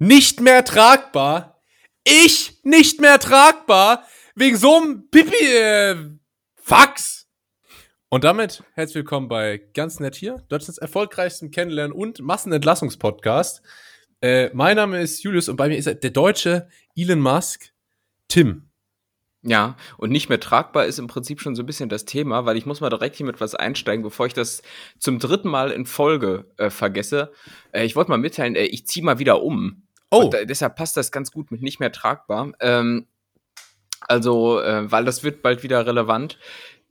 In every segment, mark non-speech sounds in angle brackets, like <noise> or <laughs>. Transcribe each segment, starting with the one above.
nicht mehr tragbar. Ich nicht mehr tragbar. Wegen so einem Pipi, äh, Fax. Und damit herzlich willkommen bei Ganz Nett hier, Deutschlands erfolgreichsten Kennenlernen- und Massenentlassungspodcast. Äh, mein Name ist Julius und bei mir ist der deutsche Elon Musk, Tim. Ja, und nicht mehr tragbar ist im Prinzip schon so ein bisschen das Thema, weil ich muss mal direkt hier mit was einsteigen, bevor ich das zum dritten Mal in Folge äh, vergesse. Äh, ich wollte mal mitteilen, äh, ich ziehe mal wieder um. Oh. Und, deshalb passt das ganz gut mit nicht mehr tragbar. Ähm, also, äh, weil das wird bald wieder relevant.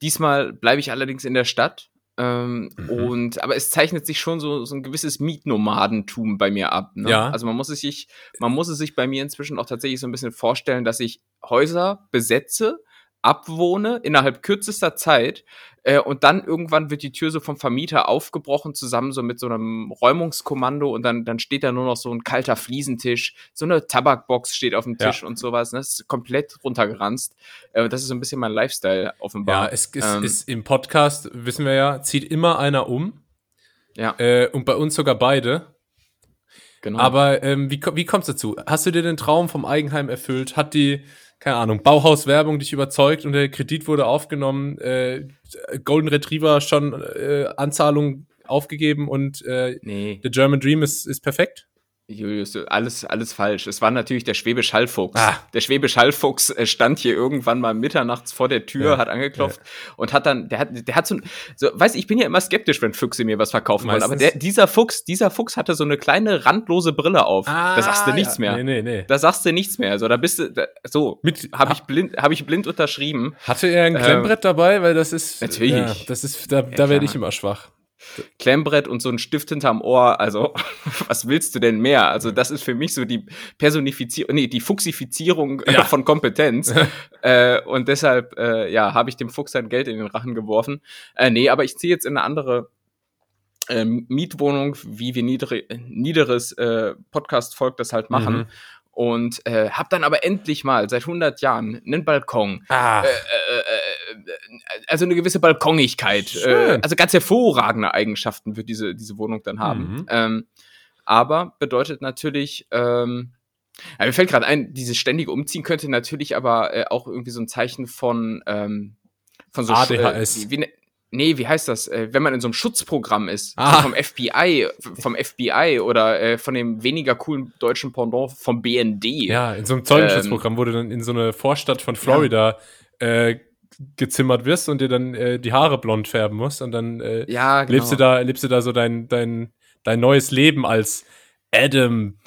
Diesmal bleibe ich allerdings in der Stadt ähm, mhm. Und aber es zeichnet sich schon so, so ein gewisses Mietnomadentum bei mir ab. Ne? Ja. Also man muss es sich, man muss es sich bei mir inzwischen auch tatsächlich so ein bisschen vorstellen, dass ich Häuser besetze, abwohne innerhalb kürzester Zeit äh, und dann irgendwann wird die Tür so vom Vermieter aufgebrochen, zusammen so mit so einem Räumungskommando und dann, dann steht da nur noch so ein kalter Fliesentisch, so eine Tabakbox steht auf dem Tisch ja. und sowas. Ne? Das ist komplett runtergeranzt. Äh, das ist so ein bisschen mein Lifestyle offenbar. Ja, es ist, ähm, ist im Podcast, wissen wir ja, zieht immer einer um. Ja. Äh, und bei uns sogar beide. Genau. Aber ähm, wie, wie kommst du dazu? Hast du dir den Traum vom Eigenheim erfüllt? Hat die keine Ahnung, Bauhauswerbung dich überzeugt und der Kredit wurde aufgenommen, äh, Golden Retriever schon äh, Anzahlung aufgegeben und äh, nee. der German Dream ist, ist perfekt? Julius, alles, alles falsch. Es war natürlich der Schwäbisch Hallfuchs. Ah. Der Schwäbisch Hallfuchs äh, stand hier irgendwann mal mitternachts vor der Tür, ja. hat angeklopft ja. und hat dann, der hat, der hat so, so, weiß ich bin ja immer skeptisch, wenn Füchse mir was verkaufen Meistens. wollen, aber der, dieser Fuchs, dieser Fuchs hatte so eine kleine randlose Brille auf. Ah, da sagst du nichts ja. mehr. Nee, nee, nee. Da sagst du nichts mehr. Also da bist du, da, so, Mit, habe ich blind, habe ich blind unterschrieben. Hatte er ein Klemmbrett ähm, dabei, weil das ist, natürlich, das ist, da, da werde ich immer schwach. Klemmbrett und so ein Stift hinterm Ohr. Also, <laughs> was willst du denn mehr? Also, das ist für mich so die Personifizierung, nee, die Fuchsifizierung ja. von Kompetenz. <laughs> äh, und deshalb, äh, ja, habe ich dem Fuchs sein Geld in den Rachen geworfen. Äh, nee, aber ich ziehe jetzt in eine andere ähm, Mietwohnung, wie wir niedere, niederes äh, Podcast-Volk das halt machen. Mhm und äh, habe dann aber endlich mal seit 100 Jahren einen Balkon. Ah. Äh, äh, äh, also eine gewisse Balkonigkeit. Äh, also ganz hervorragende Eigenschaften wird diese, diese Wohnung dann haben. Mhm. Ähm, aber bedeutet natürlich, ähm, ja, mir fällt gerade ein, dieses ständige Umziehen könnte natürlich aber äh, auch irgendwie so ein Zeichen von, ähm, von so ADHS. Äh, wie, wie, ne, nee, wie heißt das? Äh, wenn man in so einem Schutzprogramm ist, ah. vom FBI, vom FBI oder äh, von dem weniger coolen deutschen Pendant vom BND. Ja, in so einem Zeugenschutzprogramm, ähm, du dann in so eine Vorstadt von Florida ja. äh, gezimmert wirst und dir dann äh, die Haare blond färben musst und dann äh, ja, genau. lebst du da lebst du da so dein dein dein neues Leben als Adam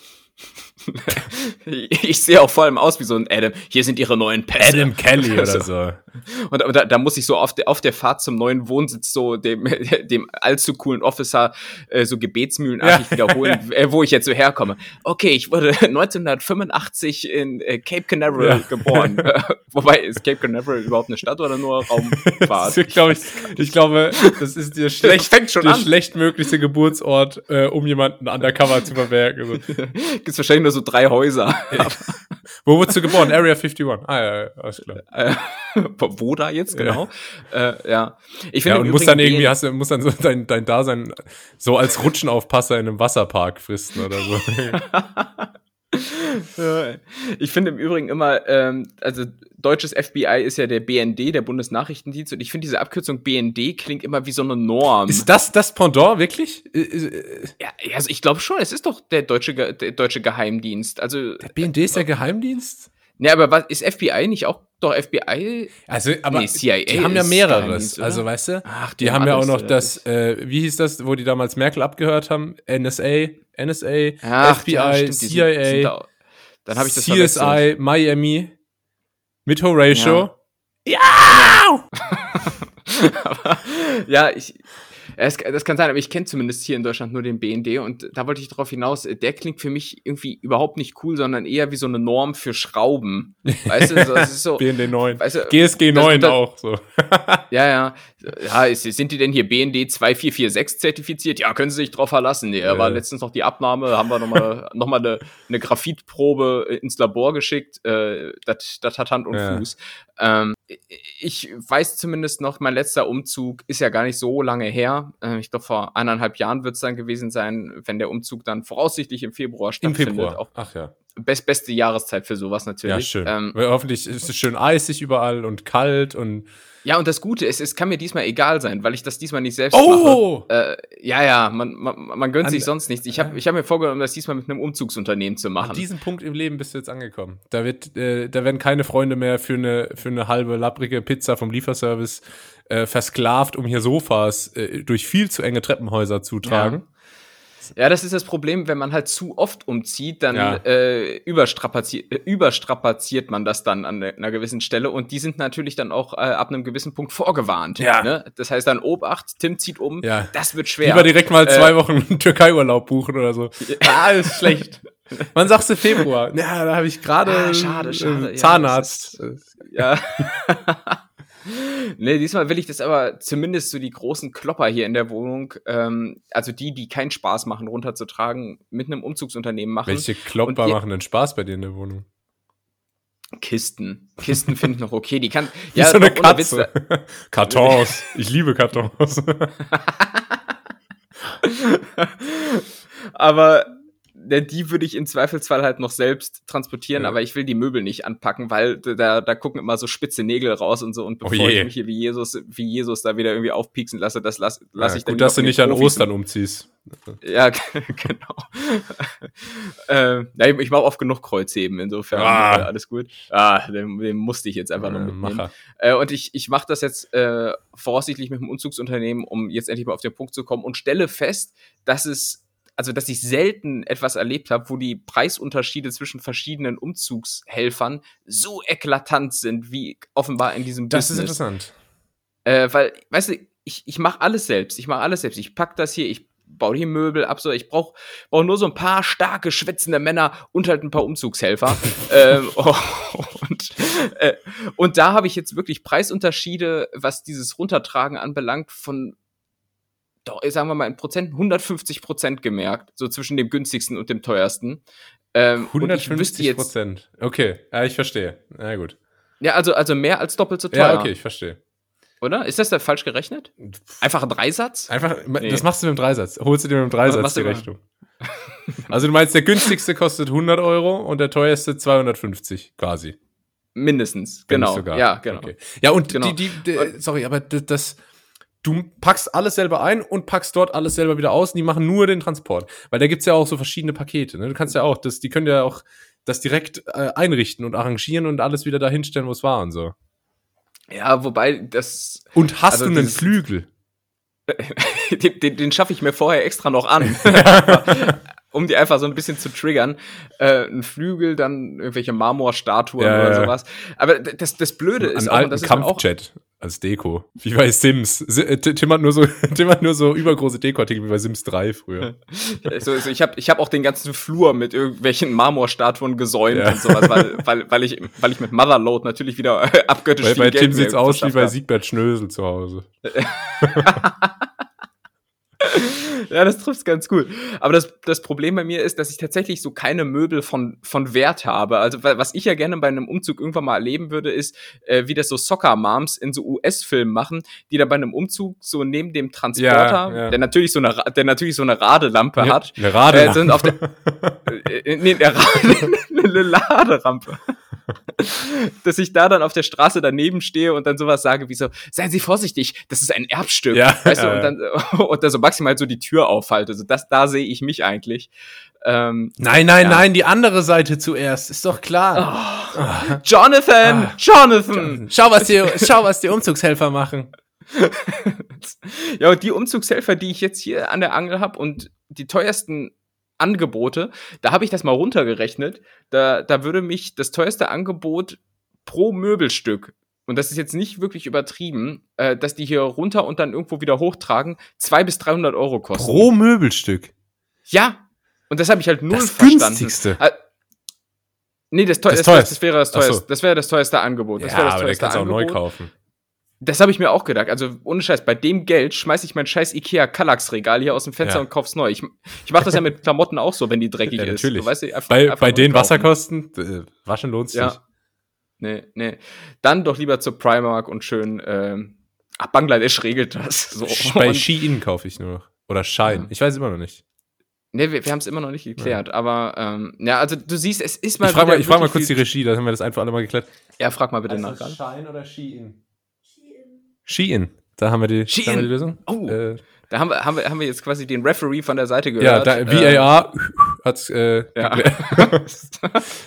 <laughs> ich sehe auch vor allem aus wie so ein Adam. Hier sind ihre neuen Pässe. Adam Kelly oder so. Und, und da, da, muss ich so auf der, auf der Fahrt zum neuen Wohnsitz so dem, <laughs> dem allzu coolen Officer äh, so gebetsmühlenartig ja. wiederholen, <laughs> äh, wo ich jetzt so herkomme. Okay, ich wurde 1985 in äh, Cape Canaveral ja. geboren. Wobei, ist Cape Canaveral überhaupt eine Stadt oder nur Raumfahrt? ich, glaub, ich, ich glaube, das ist der, schlecht, der schlechtmöglichste Geburtsort, äh, um jemanden undercover zu verwerken. Also. Gibt's wahrscheinlich nur so drei Häuser. Wo wurdest du geboren? Area 51. Ah, ja, ja alles klar. Äh, wo da jetzt genau? Ja. Äh, ja. Ich finde, ja, und musst dann irgendwie, hast du, musst dann so dein, dein Dasein so als Rutschenaufpasser in einem Wasserpark fristen oder so. <laughs> ich finde im Übrigen immer, ähm, also deutsches FBI ist ja der BND, der Bundesnachrichtendienst, und ich finde diese Abkürzung BND klingt immer wie so eine Norm. Ist das das Pendant wirklich? Ja, also ich glaube schon, es ist doch der deutsche, der deutsche Geheimdienst. Also der BND ist der Geheimdienst? Ne, aber was ist FBI nicht auch doch FBI? Also, aber nee, CIA die haben ja mehreres. Also, weißt du? Ach, die, die haben ja auch noch das, äh, wie hieß das, wo die damals Merkel abgehört haben? NSA, NSA, Ach, FBI, ja, stimmt, CIA, sind, sind da, dann habe ich das CSI, verwechselt. Miami mit Horatio. Ja! ja! <laughs> ja, ich, es, das kann sein, aber ich kenne zumindest hier in Deutschland nur den BND und da wollte ich darauf hinaus, der klingt für mich irgendwie überhaupt nicht cool, sondern eher wie so eine Norm für Schrauben. Weißt du, das ist so. <laughs> BND 9. Weißt du, GSG 9 das, auch so. <laughs> ja, ja. Ja, ist, sind die denn hier BND 2446 zertifiziert? Ja, können Sie sich drauf verlassen. Nee, äh. war letztens noch die Abnahme, haben wir nochmal <laughs> noch mal eine, eine Graphitprobe ins Labor geschickt. Äh, das hat Hand und ja. Fuß. Ähm, ich weiß zumindest noch, mein letzter Umzug ist ja gar nicht so lange her. Äh, ich glaube, vor eineinhalb Jahren wird es dann gewesen sein, wenn der Umzug dann voraussichtlich im Februar stattfindet. Im Februar. Auch Ach ja. Best, beste Jahreszeit für sowas natürlich. Ja, schön. Ähm, hoffentlich ist es schön eisig überall und kalt und ja, und das Gute ist, es kann mir diesmal egal sein, weil ich das diesmal nicht selbst oh! mache. Äh, ja, ja, man, man, man gönnt An, sich sonst nichts. Ich habe ich hab mir vorgenommen, das diesmal mit einem Umzugsunternehmen zu machen. An diesem Punkt im Leben bist du jetzt angekommen. Da, wird, äh, da werden keine Freunde mehr für eine, für eine halbe lapprige Pizza vom Lieferservice äh, versklavt, um hier Sofas äh, durch viel zu enge Treppenhäuser zu tragen. Ja. Ja, das ist das Problem, wenn man halt zu oft umzieht, dann ja. äh, überstrapaziert, äh, überstrapaziert man das dann an einer gewissen Stelle und die sind natürlich dann auch äh, ab einem gewissen Punkt vorgewarnt. Ja. Ne? Das heißt dann Obacht, Tim zieht um, ja. das wird schwer. Lieber direkt mal zwei äh, Wochen <laughs> Türkei-Urlaub buchen oder so. Ja, ist schlecht. <laughs> Wann sagst du Februar? Ja, da habe ich gerade ah, schade, schade. Zahnarzt. Ja. <laughs> nee, diesmal will ich das aber zumindest so die großen Klopper hier in der Wohnung, ähm, also die, die keinen Spaß machen, runterzutragen, mit einem Umzugsunternehmen machen. Welche Klopper machen denn Spaß bei dir in der Wohnung? Kisten. Kisten finde ich noch okay. Die kann. <laughs> Wie ja, so eine Katze. <laughs> Kartons. Ich liebe Kartons. <laughs> aber die würde ich im Zweifelsfall halt noch selbst transportieren, ja. aber ich will die Möbel nicht anpacken, weil da, da gucken immer so spitze Nägel raus und so. Und oh bevor oh ich mich hier wie Jesus, wie Jesus da wieder irgendwie aufpieksen lasse, das lasse lass ja, ich dann. Gut, dass du nicht an Ostern umziehst. <laughs> Ja, <laughs> genau. <laughs> äh, ja, ich mache oft genug Kreuzheben, insofern ah. äh, alles gut. Ah, den, den, musste ich jetzt einfach äh, noch mitnehmen. Äh, und ich, ich mache das jetzt äh, voraussichtlich mit dem Umzugsunternehmen, um jetzt endlich mal auf den Punkt zu kommen und stelle fest, dass es also dass ich selten etwas erlebt habe, wo die Preisunterschiede zwischen verschiedenen Umzugshelfern so eklatant sind, wie offenbar in diesem das Business. Das ist interessant. Äh, weil, weißt du, ich, ich mache alles selbst. Ich mache alles selbst. Ich pack das hier, ich baue hier Möbel ab, so ich brauche brauch nur so ein paar starke, schwitzende Männer und halt ein paar Umzugshelfer. <laughs> ähm, oh, <laughs> und, äh, und da habe ich jetzt wirklich Preisunterschiede, was dieses Runtertragen anbelangt, von doch, sagen wir mal in Prozent, 150 Prozent gemerkt, so zwischen dem günstigsten und dem teuersten. Ähm, 150 Prozent. Okay, ja, ich verstehe. Na gut. Ja, also, also mehr als doppelt so teuer. Ja, okay, ich verstehe. Oder? Ist das da falsch gerechnet? Einfach ein Dreisatz? Einfach, nee. das machst du mit dem Dreisatz. Holst du dir mit dem Dreisatz die Rechnung. <laughs> also du meinst, der günstigste kostet 100 Euro und der teuerste 250 quasi. Mindestens, genau. Ja, genau. Okay. Ja, und genau. Die, die, die, sorry, aber das, du packst alles selber ein und packst dort alles selber wieder aus und die machen nur den Transport. Weil da gibt's ja auch so verschiedene Pakete. Ne? Du kannst ja auch, das, die können ja auch das direkt äh, einrichten und arrangieren und alles wieder dahin stellen, wo es war und so. Ja, wobei das. Und hast also du einen Flügel? <laughs> den, den, den schaffe ich mir vorher extra noch an. <laughs> <laughs> um die einfach so ein bisschen zu triggern. Äh, ein Flügel, dann irgendwelche Marmorstatuen ja, oder sowas. Aber das, das Blöde ist auch, das Kampfjet. als Deko. Wie bei Sims. Äh, Tim hat nur so, <laughs> Tim hat nur so übergroße Dekoartikel wie bei Sims 3 früher. <laughs> also, also ich habe ich hab auch den ganzen Flur mit irgendwelchen Marmorstatuen gesäumt ja. und sowas, weil, weil, weil, ich, weil ich mit Motherload natürlich wieder <laughs> abgöttisch Bei, bei Tim sieht's aus wie bei Siegbert Schnösel zu Hause. Ja, das trifft ganz gut. Aber das, das Problem bei mir ist, dass ich tatsächlich so keine Möbel von, von Wert habe. Also, was ich ja gerne bei einem Umzug irgendwann mal erleben würde, ist, äh, wie das so Soccer-Moms in so US-Filmen machen, die dann bei einem Umzug so neben dem Transporter, ja, ja. der natürlich so eine, der natürlich so eine Radelampe ja, hat, eine Radelampe. Äh, sind auf der, <laughs> äh, nee, eine, Rade, <laughs> eine Laderampe. <laughs> dass ich da dann auf der Straße daneben stehe und dann sowas sage wie so, seien Sie vorsichtig, das ist ein Erbstück. Ja, weißt du, und dann, <laughs> und dann so maximal so die Tür aufhalte. Also das, da sehe ich mich eigentlich. Ähm, nein, nein, ja. nein, die andere Seite zuerst, ist doch klar. Oh. Oh. Jonathan, ah. Jonathan. Schau, was die, schau, was die Umzugshelfer machen. <laughs> ja, und die Umzugshelfer, die ich jetzt hier an der Angel habe und die teuersten Angebote. Da habe ich das mal runtergerechnet. Da, da würde mich das teuerste Angebot pro Möbelstück, und das ist jetzt nicht wirklich übertrieben, äh, dass die hier runter und dann irgendwo wieder hochtragen, zwei bis 300 Euro kosten. Pro Möbelstück? Ja. Und das habe ich halt null das verstanden. Günstigste. Äh, nee, das, teuer, das, das, das, wäre das teuerste, so. das wäre das teuerste Angebot. Das ja, das aber der kannst du auch neu kaufen. Das habe ich mir auch gedacht. Also ohne Scheiß, bei dem Geld schmeiß ich mein scheiß Ikea Kallax Regal hier aus dem Fenster ja. und kauf's neu. Ich, ich mache das ja mit Klamotten auch so, wenn die dreckig ja, natürlich. ist. Weißt, einfach, bei einfach bei den Wasserkosten, äh, waschen lohnt sich. Ja. nee, nee. Dann doch lieber zur Primark und schön, ähm, ach, Bangladesch regelt das. <laughs> So. Bei Shein kaufe ich nur noch. Oder Shine. Ja. Ich weiß immer noch nicht. Nee, wir, wir haben es immer noch nicht geklärt, ja. aber ähm, ja, also du siehst, es ist mal. Ich frage mal, frag mal kurz die Regie, da haben wir das einfach alle mal geklärt. Ja, frag mal bitte also nach. Shine oder Shein? Shein. Da haben wir die, Shein. haben wir die Lösung. Oh. Äh, da haben wir, haben, wir, haben wir jetzt quasi den Referee von der Seite gehört. Ja, da, VAR ähm, <laughs> hat's äh, ja. <laughs>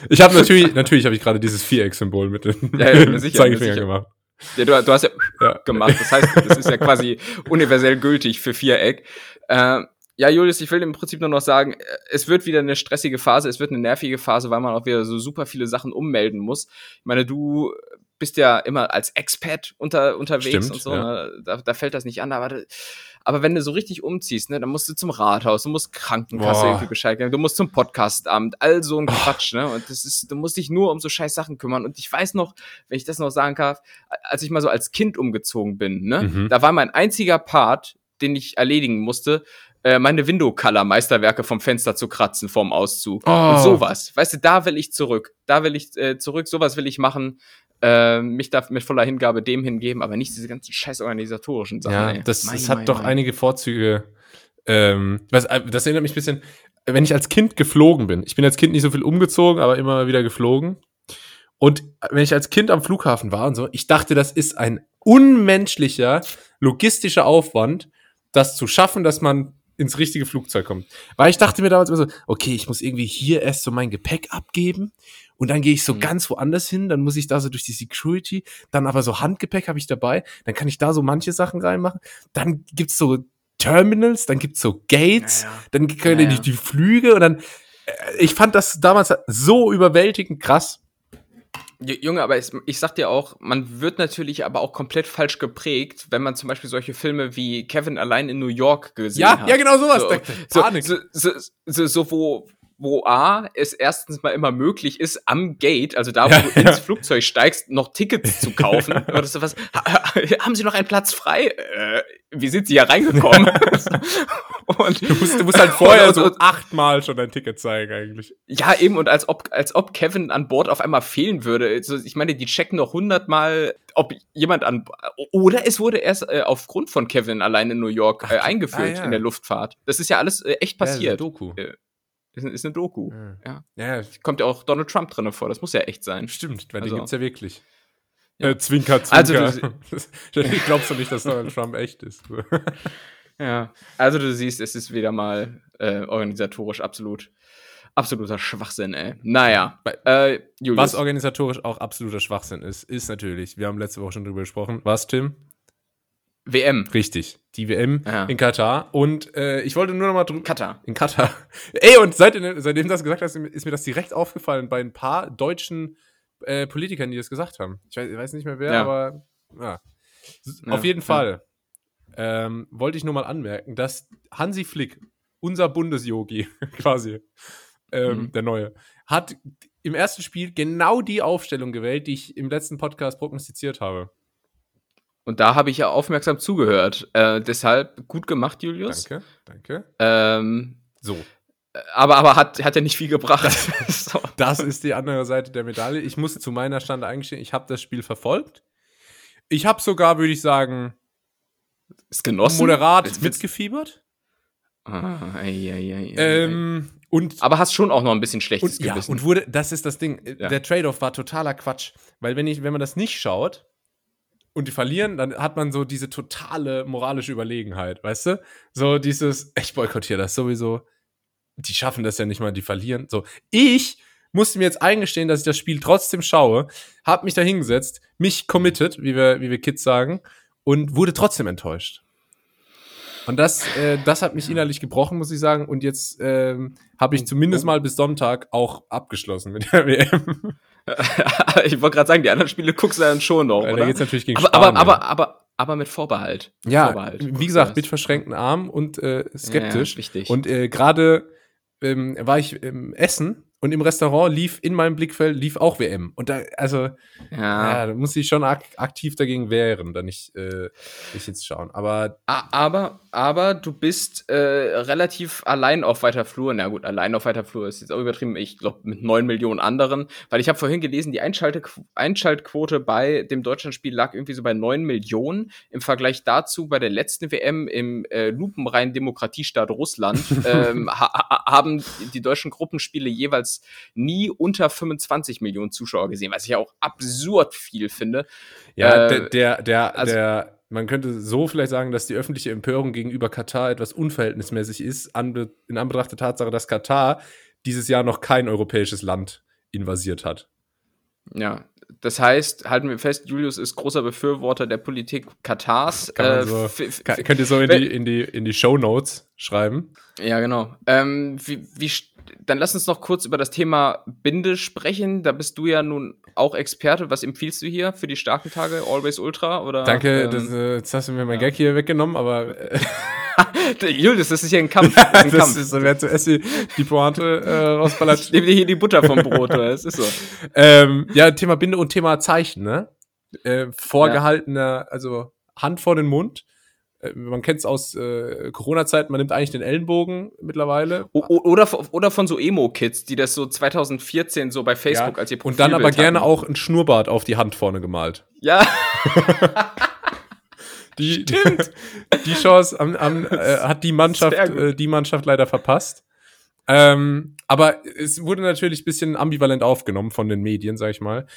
ich habe natürlich, natürlich habe ich gerade dieses Viereck-Symbol mit dem ja, ja, sicher, <laughs> Zeigefinger gemacht. Ja, du, du hast ja, ja, gemacht. Das heißt, das ist ja quasi universell gültig für Viereck. Äh, ja, Julius, ich will im Prinzip nur noch sagen, es wird wieder eine stressige Phase, es wird eine nervige Phase, weil man auch wieder so super viele Sachen ummelden muss. Ich meine, du bist ja immer als Expat unter, unterwegs Stimmt, und so, ja. ne? da, da fällt das nicht an, aber aber wenn du so richtig umziehst, ne, dann musst du zum Rathaus, du musst Krankenkasse Boah. irgendwie Bescheid geben, du musst zum Podcastamt, all so ein Quatsch, ne? Und das ist, du musst dich nur um so scheiß Sachen kümmern. Und ich weiß noch, wenn ich das noch sagen darf, als ich mal so als Kind umgezogen bin, ne, mhm. da war mein einziger Part, den ich erledigen musste, äh, meine Window-Color-Meisterwerke vom Fenster zu kratzen vorm Auszug. Oh. Und sowas. Weißt du, da will ich zurück. Da will ich äh, zurück, sowas will ich machen äh, mich da mit voller Hingabe dem hingeben, aber nicht diese ganzen scheiß organisatorischen Sachen. Ja, ey. das, mein, das hat mein, doch mein. einige Vorzüge. Ähm, was, äh, das erinnert mich ein bisschen, wenn ich als Kind geflogen bin. Ich bin als Kind nicht so viel umgezogen, aber immer wieder geflogen. Und wenn ich als Kind am Flughafen war und so, ich dachte, das ist ein unmenschlicher logistischer Aufwand, das zu schaffen, dass man ins richtige Flugzeug kommt. Weil ich dachte mir damals immer so, okay, ich muss irgendwie hier erst so mein Gepäck abgeben und dann gehe ich so mhm. ganz woanders hin, dann muss ich da so durch die Security, dann aber so Handgepäck habe ich dabei, dann kann ich da so manche Sachen reinmachen. Dann gibt's so Terminals, dann gibt's so Gates, ja, ja. dann können ja, ja. die Flüge und dann äh, ich fand das damals so überwältigend krass. Junge, aber ich, ich sag dir auch, man wird natürlich aber auch komplett falsch geprägt, wenn man zum Beispiel solche Filme wie Kevin allein in New York gesehen ja, hat. Ja, genau sowas. So, so, so, so, so, wo, wo A, es erstens mal immer möglich ist, am Gate, also da, <laughs> wo ja, du ins Flugzeug steigst, noch Tickets zu kaufen. <laughs> Oder so was. haben Sie noch einen Platz frei? Äh, wie sind Sie hier reingekommen? <laughs> und du musst, du musst halt vorher und, und, so achtmal schon dein Ticket zeigen eigentlich. Ja, eben, und als ob, als ob Kevin an Bord auf einmal fehlen würde. Also, ich meine, die checken noch hundertmal, ob jemand an, oder es wurde erst äh, aufgrund von Kevin allein in New York äh, eingeführt ah, ja. in der Luftfahrt. Das ist ja alles äh, echt passiert. Ja, Doku. Äh, ist, ist eine Doku. Ja. ja. Kommt ja auch Donald Trump drin vor. Das muss ja echt sein. Stimmt, weil also. den gibt's ja wirklich. Ja. Äh, zwinker, zwinker. Also, <laughs> ich glaubst du nicht, dass Donald Trump echt ist. <laughs> ja, also du siehst, es ist wieder mal äh, organisatorisch absolut absoluter Schwachsinn, ey. Naja, äh, Julius. Was organisatorisch auch absoluter Schwachsinn ist, ist natürlich, wir haben letzte Woche schon drüber gesprochen. Was, Tim? WM. Richtig, die WM ja. in Katar. Und äh, ich wollte nur noch mal drüber. Katar. In Katar. <laughs> Ey, und seit, seitdem du das gesagt hast, ist mir das direkt aufgefallen bei ein paar deutschen äh, Politikern, die das gesagt haben. Ich weiß, ich weiß nicht mehr wer, ja. aber ja. Auf jeden Fall ähm, wollte ich nur mal anmerken, dass Hansi Flick, unser Bundesyogi <laughs> quasi, ähm, mhm. der neue, hat im ersten Spiel genau die Aufstellung gewählt, die ich im letzten Podcast prognostiziert habe. Und da habe ich ja aufmerksam zugehört. Äh, deshalb gut gemacht, Julius. Danke, danke. Ähm, so. Äh, aber, aber hat, hat ja nicht viel gebracht. Das, <laughs> <laughs> so. das ist die andere Seite der Medaille. Ich muss zu meiner Stande eingestehen, ich habe das Spiel verfolgt. Ich habe sogar, würde ich sagen, ist genossen. Moderat Jetzt mitgefiebert. Ah, ei, ei, ei, ähm, und, aber hast schon auch noch ein bisschen schlechtes und, Gewissen. Ja, und wurde, das ist das Ding. Ja. Der Trade-off war totaler Quatsch. Weil wenn, ich, wenn man das nicht schaut, und die verlieren, dann hat man so diese totale moralische Überlegenheit, weißt du? So dieses, ich boykottiere das sowieso. Die schaffen das ja nicht mal, die verlieren. So, ich musste mir jetzt eingestehen, dass ich das Spiel trotzdem schaue, hab mich da hingesetzt, mich committed, wie wir, wie wir Kids sagen, und wurde trotzdem enttäuscht. Und das, äh, das hat mich innerlich gebrochen, muss ich sagen. Und jetzt ähm, habe ich zumindest mal bis Sonntag auch abgeschlossen mit der <laughs> WM. <laughs> ich wollte gerade sagen, die anderen Spiele guckst du dann schon noch, oder? Da geht's natürlich gegen aber, Spanien. aber, aber, aber, aber mit Vorbehalt. Ja, Vorbehalt. wie gesagt, mit verschränkten Armen und äh, skeptisch. Ja, richtig. Und äh, gerade ähm, war ich im Essen und im Restaurant lief in meinem Blickfeld lief auch WM. Und da, also, ja, ja da muss ich schon ak aktiv dagegen wehren, da nicht, äh, nicht jetzt schauen. Aber, aber, aber du bist äh, relativ allein auf weiter Flur. Na gut, allein auf weiter Flur ist jetzt auch übertrieben. Ich glaube mit neun Millionen anderen, weil ich habe vorhin gelesen, die Einschalte Einschaltquote bei dem Deutschlandspiel lag irgendwie so bei neun Millionen. Im Vergleich dazu bei der letzten WM im äh, lupenreinen Demokratiestaat Russland <laughs> ähm, ha haben die deutschen Gruppenspiele jeweils nie unter 25 Millionen Zuschauer gesehen, was ich auch absurd viel finde. Ja, äh, der, der, also, der, man könnte so vielleicht sagen, dass die öffentliche Empörung gegenüber Katar etwas unverhältnismäßig ist, in Anbetracht der Tatsache, dass Katar dieses Jahr noch kein europäisches Land invasiert hat. Ja, das heißt, halten wir fest, Julius ist großer Befürworter der Politik Katars. Äh, so, kann, könnt ihr so in die, in die, in die Show Notes schreiben? Ja, genau. Ähm, wie, wie, dann lass uns noch kurz über das Thema Binde sprechen. Da bist du ja nun auch Experte. Was empfiehlst du hier für die starken Tage? Always Ultra? Oder, Danke, ähm, das, äh, jetzt hast du mir mein ja. Gag hier weggenommen, aber. Äh, <laughs> Julius, das ist hier ein Kampf. <laughs> Das ist ein das Kampf. ist so, wer zuerst die, die Pointe äh, rausballert. Ich nehme dir hier die Butter vom Brot, oder? Das ist so. <laughs> Ähm, ja, Thema Binde und Thema Zeichen, ne? Äh, vorgehaltener, ja. also Hand vor den Mund man kennt es aus äh, Corona-Zeiten, man nimmt eigentlich den Ellenbogen mittlerweile. O oder, oder von so Emo-Kids, die das so 2014 so bei Facebook ja. als ihr Profilbild Und dann aber hatten. gerne auch ein Schnurrbart auf die Hand vorne gemalt. Ja. <laughs> die, Stimmt. Die, Chance am, am, äh, hat die Mannschaft, äh, die Mannschaft leider verpasst. Ähm, aber es wurde natürlich ein bisschen ambivalent aufgenommen von den Medien, sag ich mal.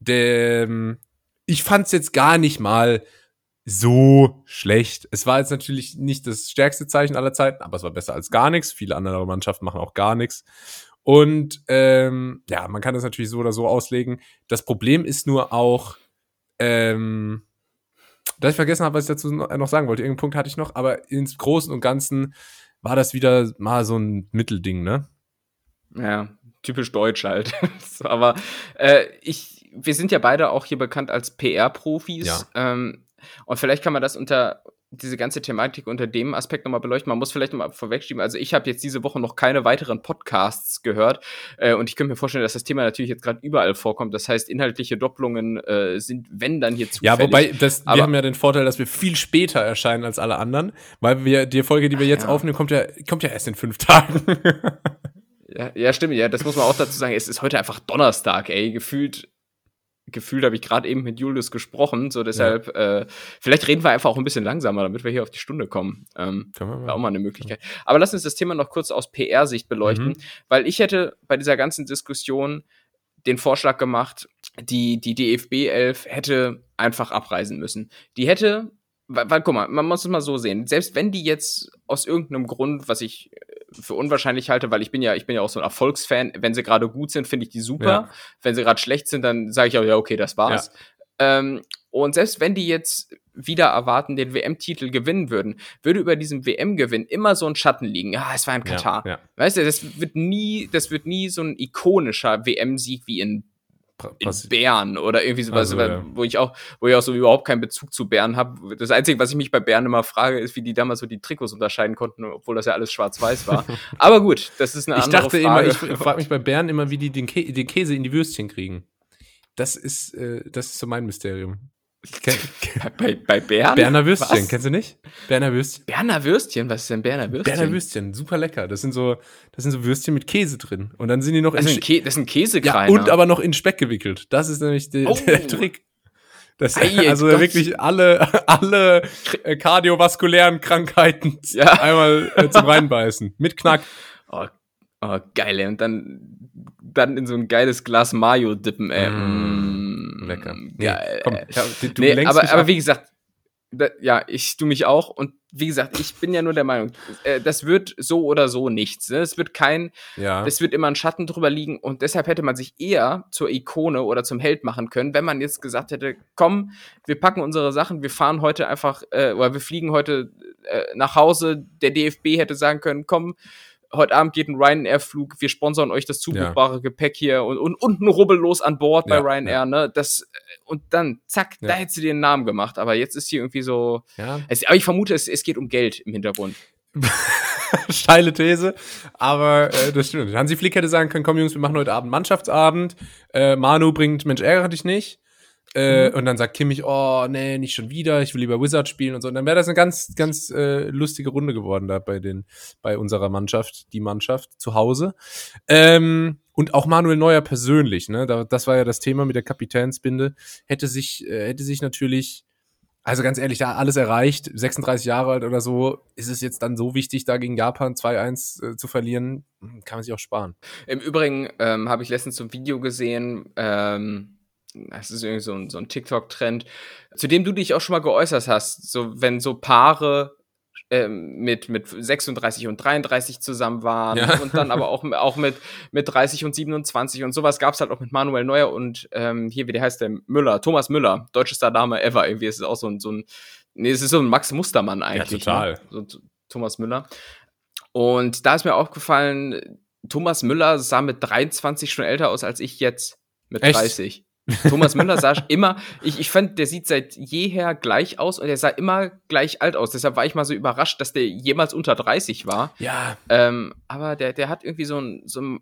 Dem, ich fand es jetzt gar nicht mal so schlecht. Es war jetzt natürlich nicht das stärkste Zeichen aller Zeiten, aber es war besser als gar nichts. Viele andere Mannschaften machen auch gar nichts. Und ähm, ja, man kann das natürlich so oder so auslegen. Das Problem ist nur auch, ähm, dass ich vergessen habe, was ich dazu noch sagen wollte. Irgendeinen Punkt hatte ich noch, aber ins Großen und Ganzen war das wieder mal so ein Mittelding, ne? Ja, typisch deutsch halt. <laughs> aber äh, ich, wir sind ja beide auch hier bekannt als PR-Profis. Ja. Ähm, und vielleicht kann man das unter diese ganze Thematik unter dem Aspekt nochmal beleuchten. Man muss vielleicht nochmal vorwegschieben. Also ich habe jetzt diese Woche noch keine weiteren Podcasts gehört äh, und ich könnte mir vorstellen, dass das Thema natürlich jetzt gerade überall vorkommt. Das heißt, inhaltliche Doppelungen äh, sind, wenn dann hier zufällig. Ja, wobei das, wir haben ja den Vorteil, dass wir viel später erscheinen als alle anderen, weil wir die Folge, die wir jetzt ja. aufnehmen, kommt ja kommt ja erst in fünf Tagen. ja, ja, stimmt. Ja, das muss man auch dazu sagen. Es ist heute einfach Donnerstag, ey. Gefühlt gefühlt habe ich gerade eben mit Julius gesprochen, so deshalb, ja. äh, vielleicht reden wir einfach auch ein bisschen langsamer, damit wir hier auf die Stunde kommen. Ähm, Wäre auch mal eine Möglichkeit. Ja. Aber lass uns das Thema noch kurz aus PR-Sicht beleuchten, mhm. weil ich hätte bei dieser ganzen Diskussion den Vorschlag gemacht, die, die DFB 11 hätte einfach abreisen müssen. Die hätte weil, weil, guck mal, man muss es mal so sehen. Selbst wenn die jetzt aus irgendeinem Grund, was ich für unwahrscheinlich halte, weil ich bin ja, ich bin ja auch so ein Erfolgsfan. Wenn sie gerade gut sind, finde ich die super. Ja. Wenn sie gerade schlecht sind, dann sage ich auch, ja, okay, das war's. Ja. Ähm, und selbst wenn die jetzt wieder erwarten, den WM-Titel gewinnen würden, würde über diesem WM-Gewinn immer so ein Schatten liegen. Ah, es war in Katar. Ja, weißt du, das wird nie, das wird nie so ein ikonischer WM-Sieg wie in in Bern oder irgendwie sowas, also, ja. wo ich auch, wo ich auch so überhaupt keinen Bezug zu Bern habe. Das Einzige, was ich mich bei Bern immer frage, ist, wie die damals so die Trikots unterscheiden konnten, obwohl das ja alles schwarz-weiß war. <laughs> Aber gut, das ist eine ich andere dachte Frage. Immer, ich frage mich bei Bern immer, wie die den, Kä den, Käse in die Würstchen kriegen. Das ist, äh, das ist so mein Mysterium. Bei, bei Bern? Berner Würstchen, was? kennst du nicht? Berner Würstchen. Berner Würstchen? Was ist denn Berner Würstchen? Berner Würstchen, super lecker. Das sind so, das sind so Würstchen mit Käse drin. Und dann sind die noch das in Kä Das sind Käsekreiner. Ja, und aber noch in Speck gewickelt. Das ist nämlich der, oh. der Trick. Das, Ei, <laughs> also Gott. wirklich alle, alle äh, kardiovaskulären Krankheiten ja. einmal äh, zum Reinbeißen. Mit Knack. Oh, oh, geil. Und dann, dann in so ein geiles Glas Mayo dippen, ey. Mm lecker. Nee, Geil. Komm, ja, du nee, aber, aber wie gesagt, da, ja, ich du mich auch. Und wie gesagt, ich bin ja nur der Meinung, äh, das wird so oder so nichts. Ne? Es wird kein, ja. es wird immer ein Schatten drüber liegen. Und deshalb hätte man sich eher zur Ikone oder zum Held machen können, wenn man jetzt gesagt hätte, komm, wir packen unsere Sachen, wir fahren heute einfach, äh, oder wir fliegen heute äh, nach Hause. Der DFB hätte sagen können, komm, heute Abend geht ein Ryanair-Flug, wir sponsern euch das zubuchbare ja. Gepäck hier und, und, und ein Rubbellos an Bord bei ja, Ryanair, ja. ne? Das, und dann, zack, da hättest du dir einen Namen gemacht. Aber jetzt ist hier irgendwie so. Ja. Es, aber ich vermute, es, es geht um Geld im Hintergrund. <laughs> steile These, aber äh, das stimmt. Hansi Flick hätte sagen können, komm Jungs, wir machen heute Abend Mannschaftsabend. Äh, Manu bringt Mensch, ärgere dich nicht. Äh, mhm. Und dann sagt Kimmich, oh, nee, nicht schon wieder, ich will lieber Wizard spielen und so. Und dann wäre das eine ganz, ganz äh, lustige Runde geworden da bei den, bei unserer Mannschaft, die Mannschaft zu Hause. Ähm, und auch Manuel Neuer persönlich, ne, da, das war ja das Thema mit der Kapitänsbinde, hätte sich, äh, hätte sich natürlich, also ganz ehrlich, da alles erreicht, 36 Jahre alt oder so, ist es jetzt dann so wichtig, da gegen Japan 2-1 äh, zu verlieren, hm, kann man sich auch sparen. Im Übrigen ähm, habe ich letztens so ein Video gesehen, ähm das ist irgendwie so ein, so ein TikTok-Trend, zu dem du dich auch schon mal geäußert hast. So, wenn so Paare ähm, mit, mit 36 und 33 zusammen waren ja. und dann aber auch, auch mit, mit 30 und 27 und sowas gab es halt auch mit Manuel Neuer und ähm, hier, wie der heißt der Müller, Thomas Müller, deutschester Name ever, irgendwie ist es auch so ein, so ein, nee, es ist so ein Max Mustermann eigentlich. Ja, total. Ne? So, Thomas Müller. Und da ist mir aufgefallen, Thomas Müller sah mit 23 schon älter aus als ich jetzt mit Echt? 30. Thomas Müller sah immer, ich, ich fand, der sieht seit jeher gleich aus und er sah immer gleich alt aus. Deshalb war ich mal so überrascht, dass der jemals unter 30 war. Ja. Ähm, aber der, der hat irgendwie so ein, so ein,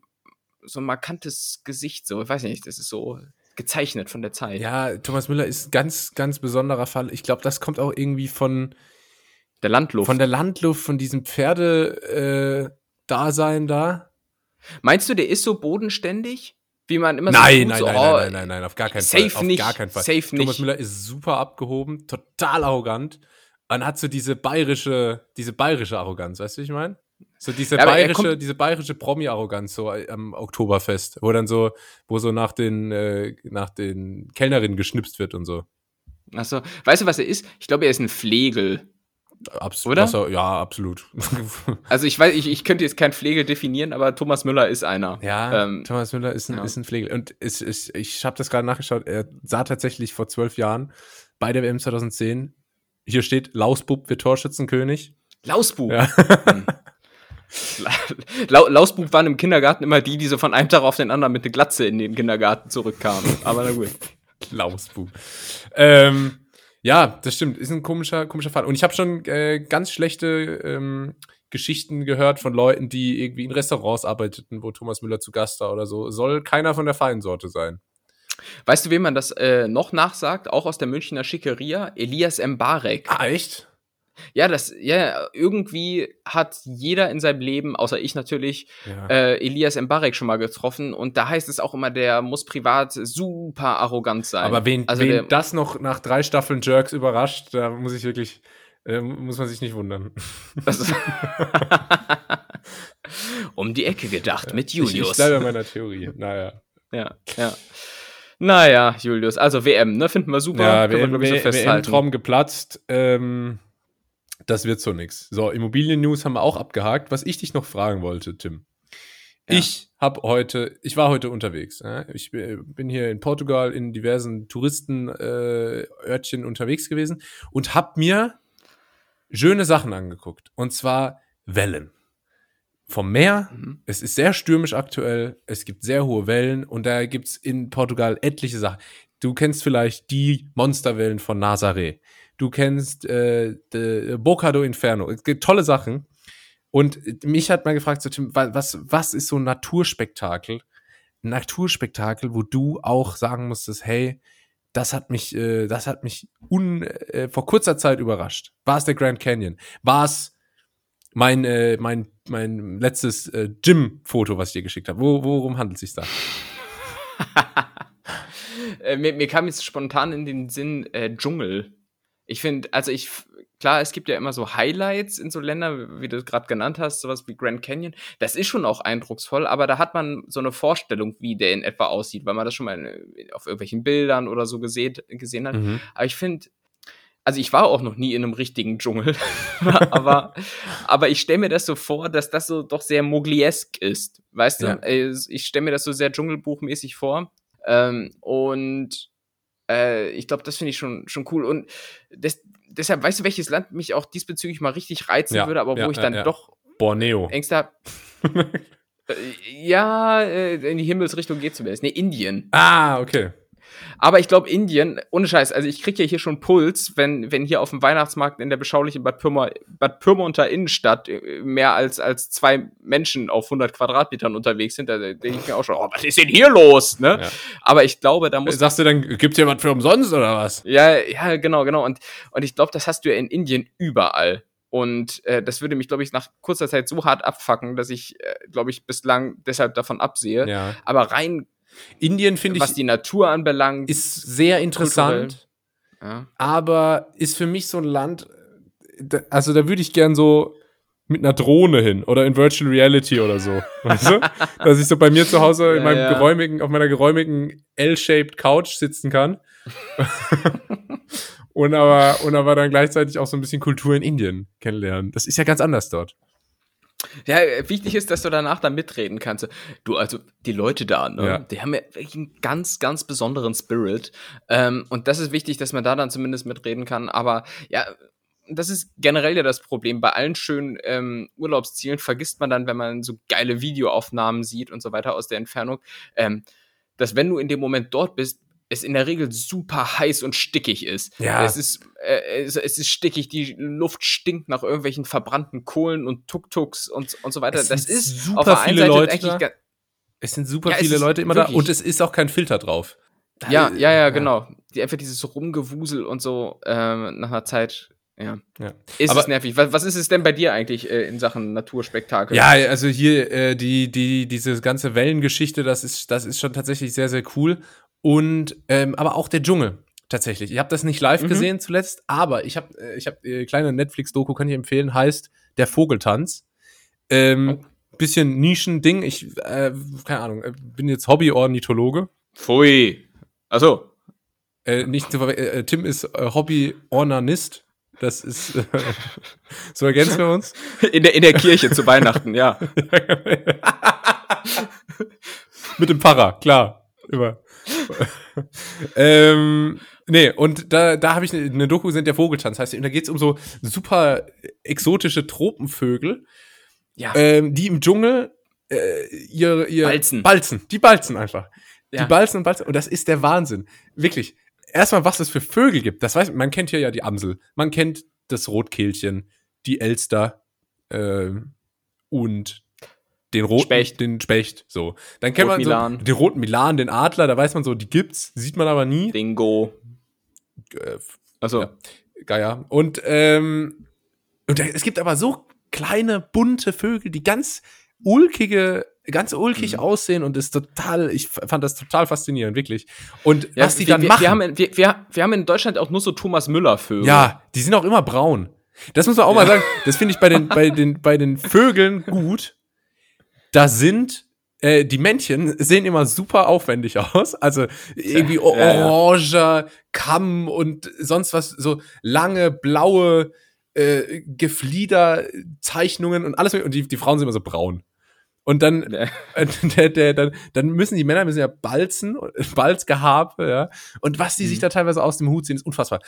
so ein markantes Gesicht, so, ich weiß nicht, das ist so gezeichnet von der Zeit. Ja, Thomas Müller ist ein ganz, ganz besonderer Fall. Ich glaube, das kommt auch irgendwie von der Landluft. Von der Landluft, von diesem Pferde-Dasein äh, da. Meinst du, der ist so bodenständig? Wie man immer nein, so nein, so, nein, oh, nein, nein, nein, auf gar keinen safe Fall. Nicht, auf gar keinen Fall. Safe Thomas nicht. Müller ist super abgehoben, total arrogant und hat so diese bayerische, diese bayerische Arroganz, weißt du, wie ich meine? So diese ja, bayerische, diese bayerische Promi-Arroganz so am Oktoberfest, wo dann so, wo so nach den, äh, nach den Kellnerinnen geschnipst wird und so. Achso, weißt du, was er ist? Ich glaube, er ist ein Flegel. Abs Oder? Er, ja, absolut. <laughs> Also ich weiß, ich, ich könnte jetzt kein Pflegel definieren, aber Thomas Müller ist einer. Ja, ähm, Thomas Müller ist ein, ja. ist ein Pflegel. Und ist, ist, ich habe das gerade nachgeschaut, er sah tatsächlich vor zwölf Jahren bei der WM 2010, hier steht, Lausbub wird Torschützenkönig. Lausbub? Ja. Hm. Lausbub waren im Kindergarten immer die, die so von einem Tag auf den anderen mit der Glatze in den Kindergarten zurückkamen. Aber na gut. <laughs> Lausbub. Ähm, ja, das stimmt. Ist ein komischer, komischer Fall. Und ich habe schon äh, ganz schlechte ähm, Geschichten gehört von Leuten, die irgendwie in Restaurants arbeiteten, wo Thomas Müller zu Gast war oder so. Soll keiner von der feinen Sorte sein. Weißt du, wem man das äh, noch nachsagt? Auch aus der Münchner Schickeria? Elias Mbarek. Ah, echt? Ja, das, ja, irgendwie hat jeder in seinem Leben, außer ich natürlich, ja. äh, Elias Mbarek schon mal getroffen. Und da heißt es auch immer, der muss privat super arrogant sein. Aber wen, also wen der, das noch nach drei Staffeln Jerks überrascht, da muss ich wirklich, äh, muss man sich nicht wundern. <laughs> <laughs> um die Ecke gedacht mit Julius. Ich, ich bleibe meiner Theorie. Naja. Ja, ja. Naja, Julius, also WM, ne, finden wir super. Ja, WM, wir, so WM-Traum geplatzt. Ähm, das wird so nix. So, Immobilien-News haben wir auch abgehakt. Was ich dich noch fragen wollte, Tim. Ja. Ich habe heute, ich war heute unterwegs. Ja? Ich bin hier in Portugal in diversen Touristenörtchen äh, unterwegs gewesen und habe mir schöne Sachen angeguckt. Und zwar Wellen. Vom Meer. Mhm. Es ist sehr stürmisch aktuell. Es gibt sehr hohe Wellen und da gibt's in Portugal etliche Sachen. Du kennst vielleicht die Monsterwellen von Nazaré du kennst äh, Boca do Inferno. Es gibt tolle Sachen. Und mich hat mal gefragt, so, Tim, was, was ist so ein Naturspektakel? Ein Naturspektakel, wo du auch sagen musstest, hey, das hat mich, äh, das hat mich un, äh, vor kurzer Zeit überrascht. War es der Grand Canyon? War es mein, äh, mein, mein letztes äh, Gym-Foto, was ich dir geschickt habe? Wo, worum handelt es sich da? <laughs> äh, mir, mir, kam jetzt spontan in den Sinn äh, Dschungel. Ich finde, also ich, klar, es gibt ja immer so Highlights in so Ländern, wie du es gerade genannt hast, sowas wie Grand Canyon. Das ist schon auch eindrucksvoll, aber da hat man so eine Vorstellung, wie der in etwa aussieht, weil man das schon mal in, auf irgendwelchen Bildern oder so gesehen, gesehen hat. Mhm. Aber ich finde, also ich war auch noch nie in einem richtigen Dschungel, <laughs> aber, aber ich stelle mir das so vor, dass das so doch sehr Mogliesk ist. Weißt ja. du, ich stelle mir das so sehr Dschungelbuchmäßig vor. Ähm, und äh, ich glaube, das finde ich schon, schon cool. Und das, deshalb, weißt du, welches Land mich auch diesbezüglich mal richtig reizen ja, würde, aber ja, wo ich dann ja, doch Borneo. Ängste habe. <laughs> äh, ja, äh, in die Himmelsrichtung geht zumindest. Nee, Indien. Ah, okay. Aber ich glaube, Indien, ohne Scheiß, also ich kriege ja hier schon Puls, wenn, wenn hier auf dem Weihnachtsmarkt in der beschaulichen Bad, Pyrma, Bad Pyrmonter Innenstadt äh, mehr als, als zwei Menschen auf 100 Quadratmetern unterwegs sind. Da denke ich mir auch schon, oh, was ist denn hier los? Ne? Ja. Aber ich glaube, da muss. Sagst du dann, gibt's hier was für umsonst oder was? Ja, ja, genau, genau. Und, und ich glaube, das hast du ja in Indien überall. Und äh, das würde mich, glaube ich, nach kurzer Zeit so hart abfacken, dass ich, äh, glaube ich, bislang deshalb davon absehe. Ja. Aber rein Indien finde ich, was die Natur anbelangt, ist sehr interessant. Ja. Aber ist für mich so ein Land, also da würde ich gern so mit einer Drohne hin oder in Virtual Reality oder so. <laughs> weißt du? Dass ich so bei mir zu Hause in meinem ja. geräumigen, auf meiner geräumigen L-shaped Couch sitzen kann. <laughs> und aber, und aber dann gleichzeitig auch so ein bisschen Kultur in Indien kennenlernen. Das ist ja ganz anders dort. Ja, wichtig ist, dass du danach da mitreden kannst. Du, also die Leute da, ne, ja. die haben ja wirklich einen ganz, ganz besonderen Spirit. Ähm, und das ist wichtig, dass man da dann zumindest mitreden kann. Aber ja, das ist generell ja das Problem. Bei allen schönen ähm, Urlaubszielen vergisst man dann, wenn man so geile Videoaufnahmen sieht und so weiter aus der Entfernung, ähm, dass wenn du in dem Moment dort bist, es in der Regel super heiß und stickig ist. Ja. Es ist, äh, es, es, ist stickig, die Luft stinkt nach irgendwelchen verbrannten Kohlen und Tuk-Tuks und, und so weiter. Es das ist super auf der einen viele Seite Leute da. Es sind super ja, viele Leute immer wirklich. da und es ist auch kein Filter drauf. Ja, ja, ja, genau. Die, einfach dieses Rumgewusel und so äh, nach einer Zeit ja. ja. Ist Aber, es nervig. Was, was, ist es denn bei dir eigentlich äh, in Sachen Naturspektakel? Ja, also hier äh, die, die, diese ganze Wellengeschichte, das ist, das ist schon tatsächlich sehr, sehr cool. Und ähm, aber auch der Dschungel tatsächlich. Ich habe das nicht live mhm. gesehen zuletzt, aber ich habe äh, ich habe äh, kleine Netflix-Doku kann ich empfehlen, heißt Der Vogeltanz. Ähm, oh. Bisschen Nischending. Ich äh, keine Ahnung, äh, bin jetzt Hobby-Ornithologe. Pfui. Achso. Äh, nicht zu äh, Tim ist äh, Hobby-Ornanist. Das ist äh, so ergänzen wir uns. <laughs> In der, in der Kirche zu Weihnachten, ja. <laughs> Mit dem Pfarrer, klar. Immer. <laughs> ähm, nee, und da, da habe ich eine, eine Doku gesehen, der Vogeltanz heißt, und da geht es um so super exotische Tropenvögel, ja. ähm, die im Dschungel äh, ihre, ihr Balzen. Balzen. Die balzen einfach. Ja. Die balzen und balzen. Und das ist der Wahnsinn. Wirklich. Erstmal, was es für Vögel gibt. Das weiß man kennt hier ja die Amsel. Man kennt das Rotkehlchen, die Elster äh, und den roten Specht. den Specht, so. Dann kennt Rot man so den roten Milan, den Adler, da weiß man so, die gibt's, sieht man aber nie. Dingo. Äh, also ja, Geier. Und ähm, und es gibt aber so kleine bunte Vögel, die ganz ulkige ganz ulkig mhm. aussehen und ist total, ich fand das total faszinierend, wirklich. Und ja, was die wir, dann wir, machen. Wir haben, wir, wir, wir haben in Deutschland auch nur so Thomas Müller-Vögel. Ja, die sind auch immer braun. Das muss man auch ja. mal sagen. Das finde ich bei den, bei den, bei den Vögeln gut, da sind äh, die Männchen sehen immer super aufwendig aus. Also irgendwie oranger Kamm und sonst was, so lange blaue äh, Gefliederzeichnungen und alles. Und die, die Frauen sind immer so braun. Und dann, äh, <laughs> der, der, dann, dann müssen die Männer müssen ja balzen, <laughs> Balzgehabe, ja. Und was die mhm. sich da teilweise aus dem Hut ziehen, ist unfassbar.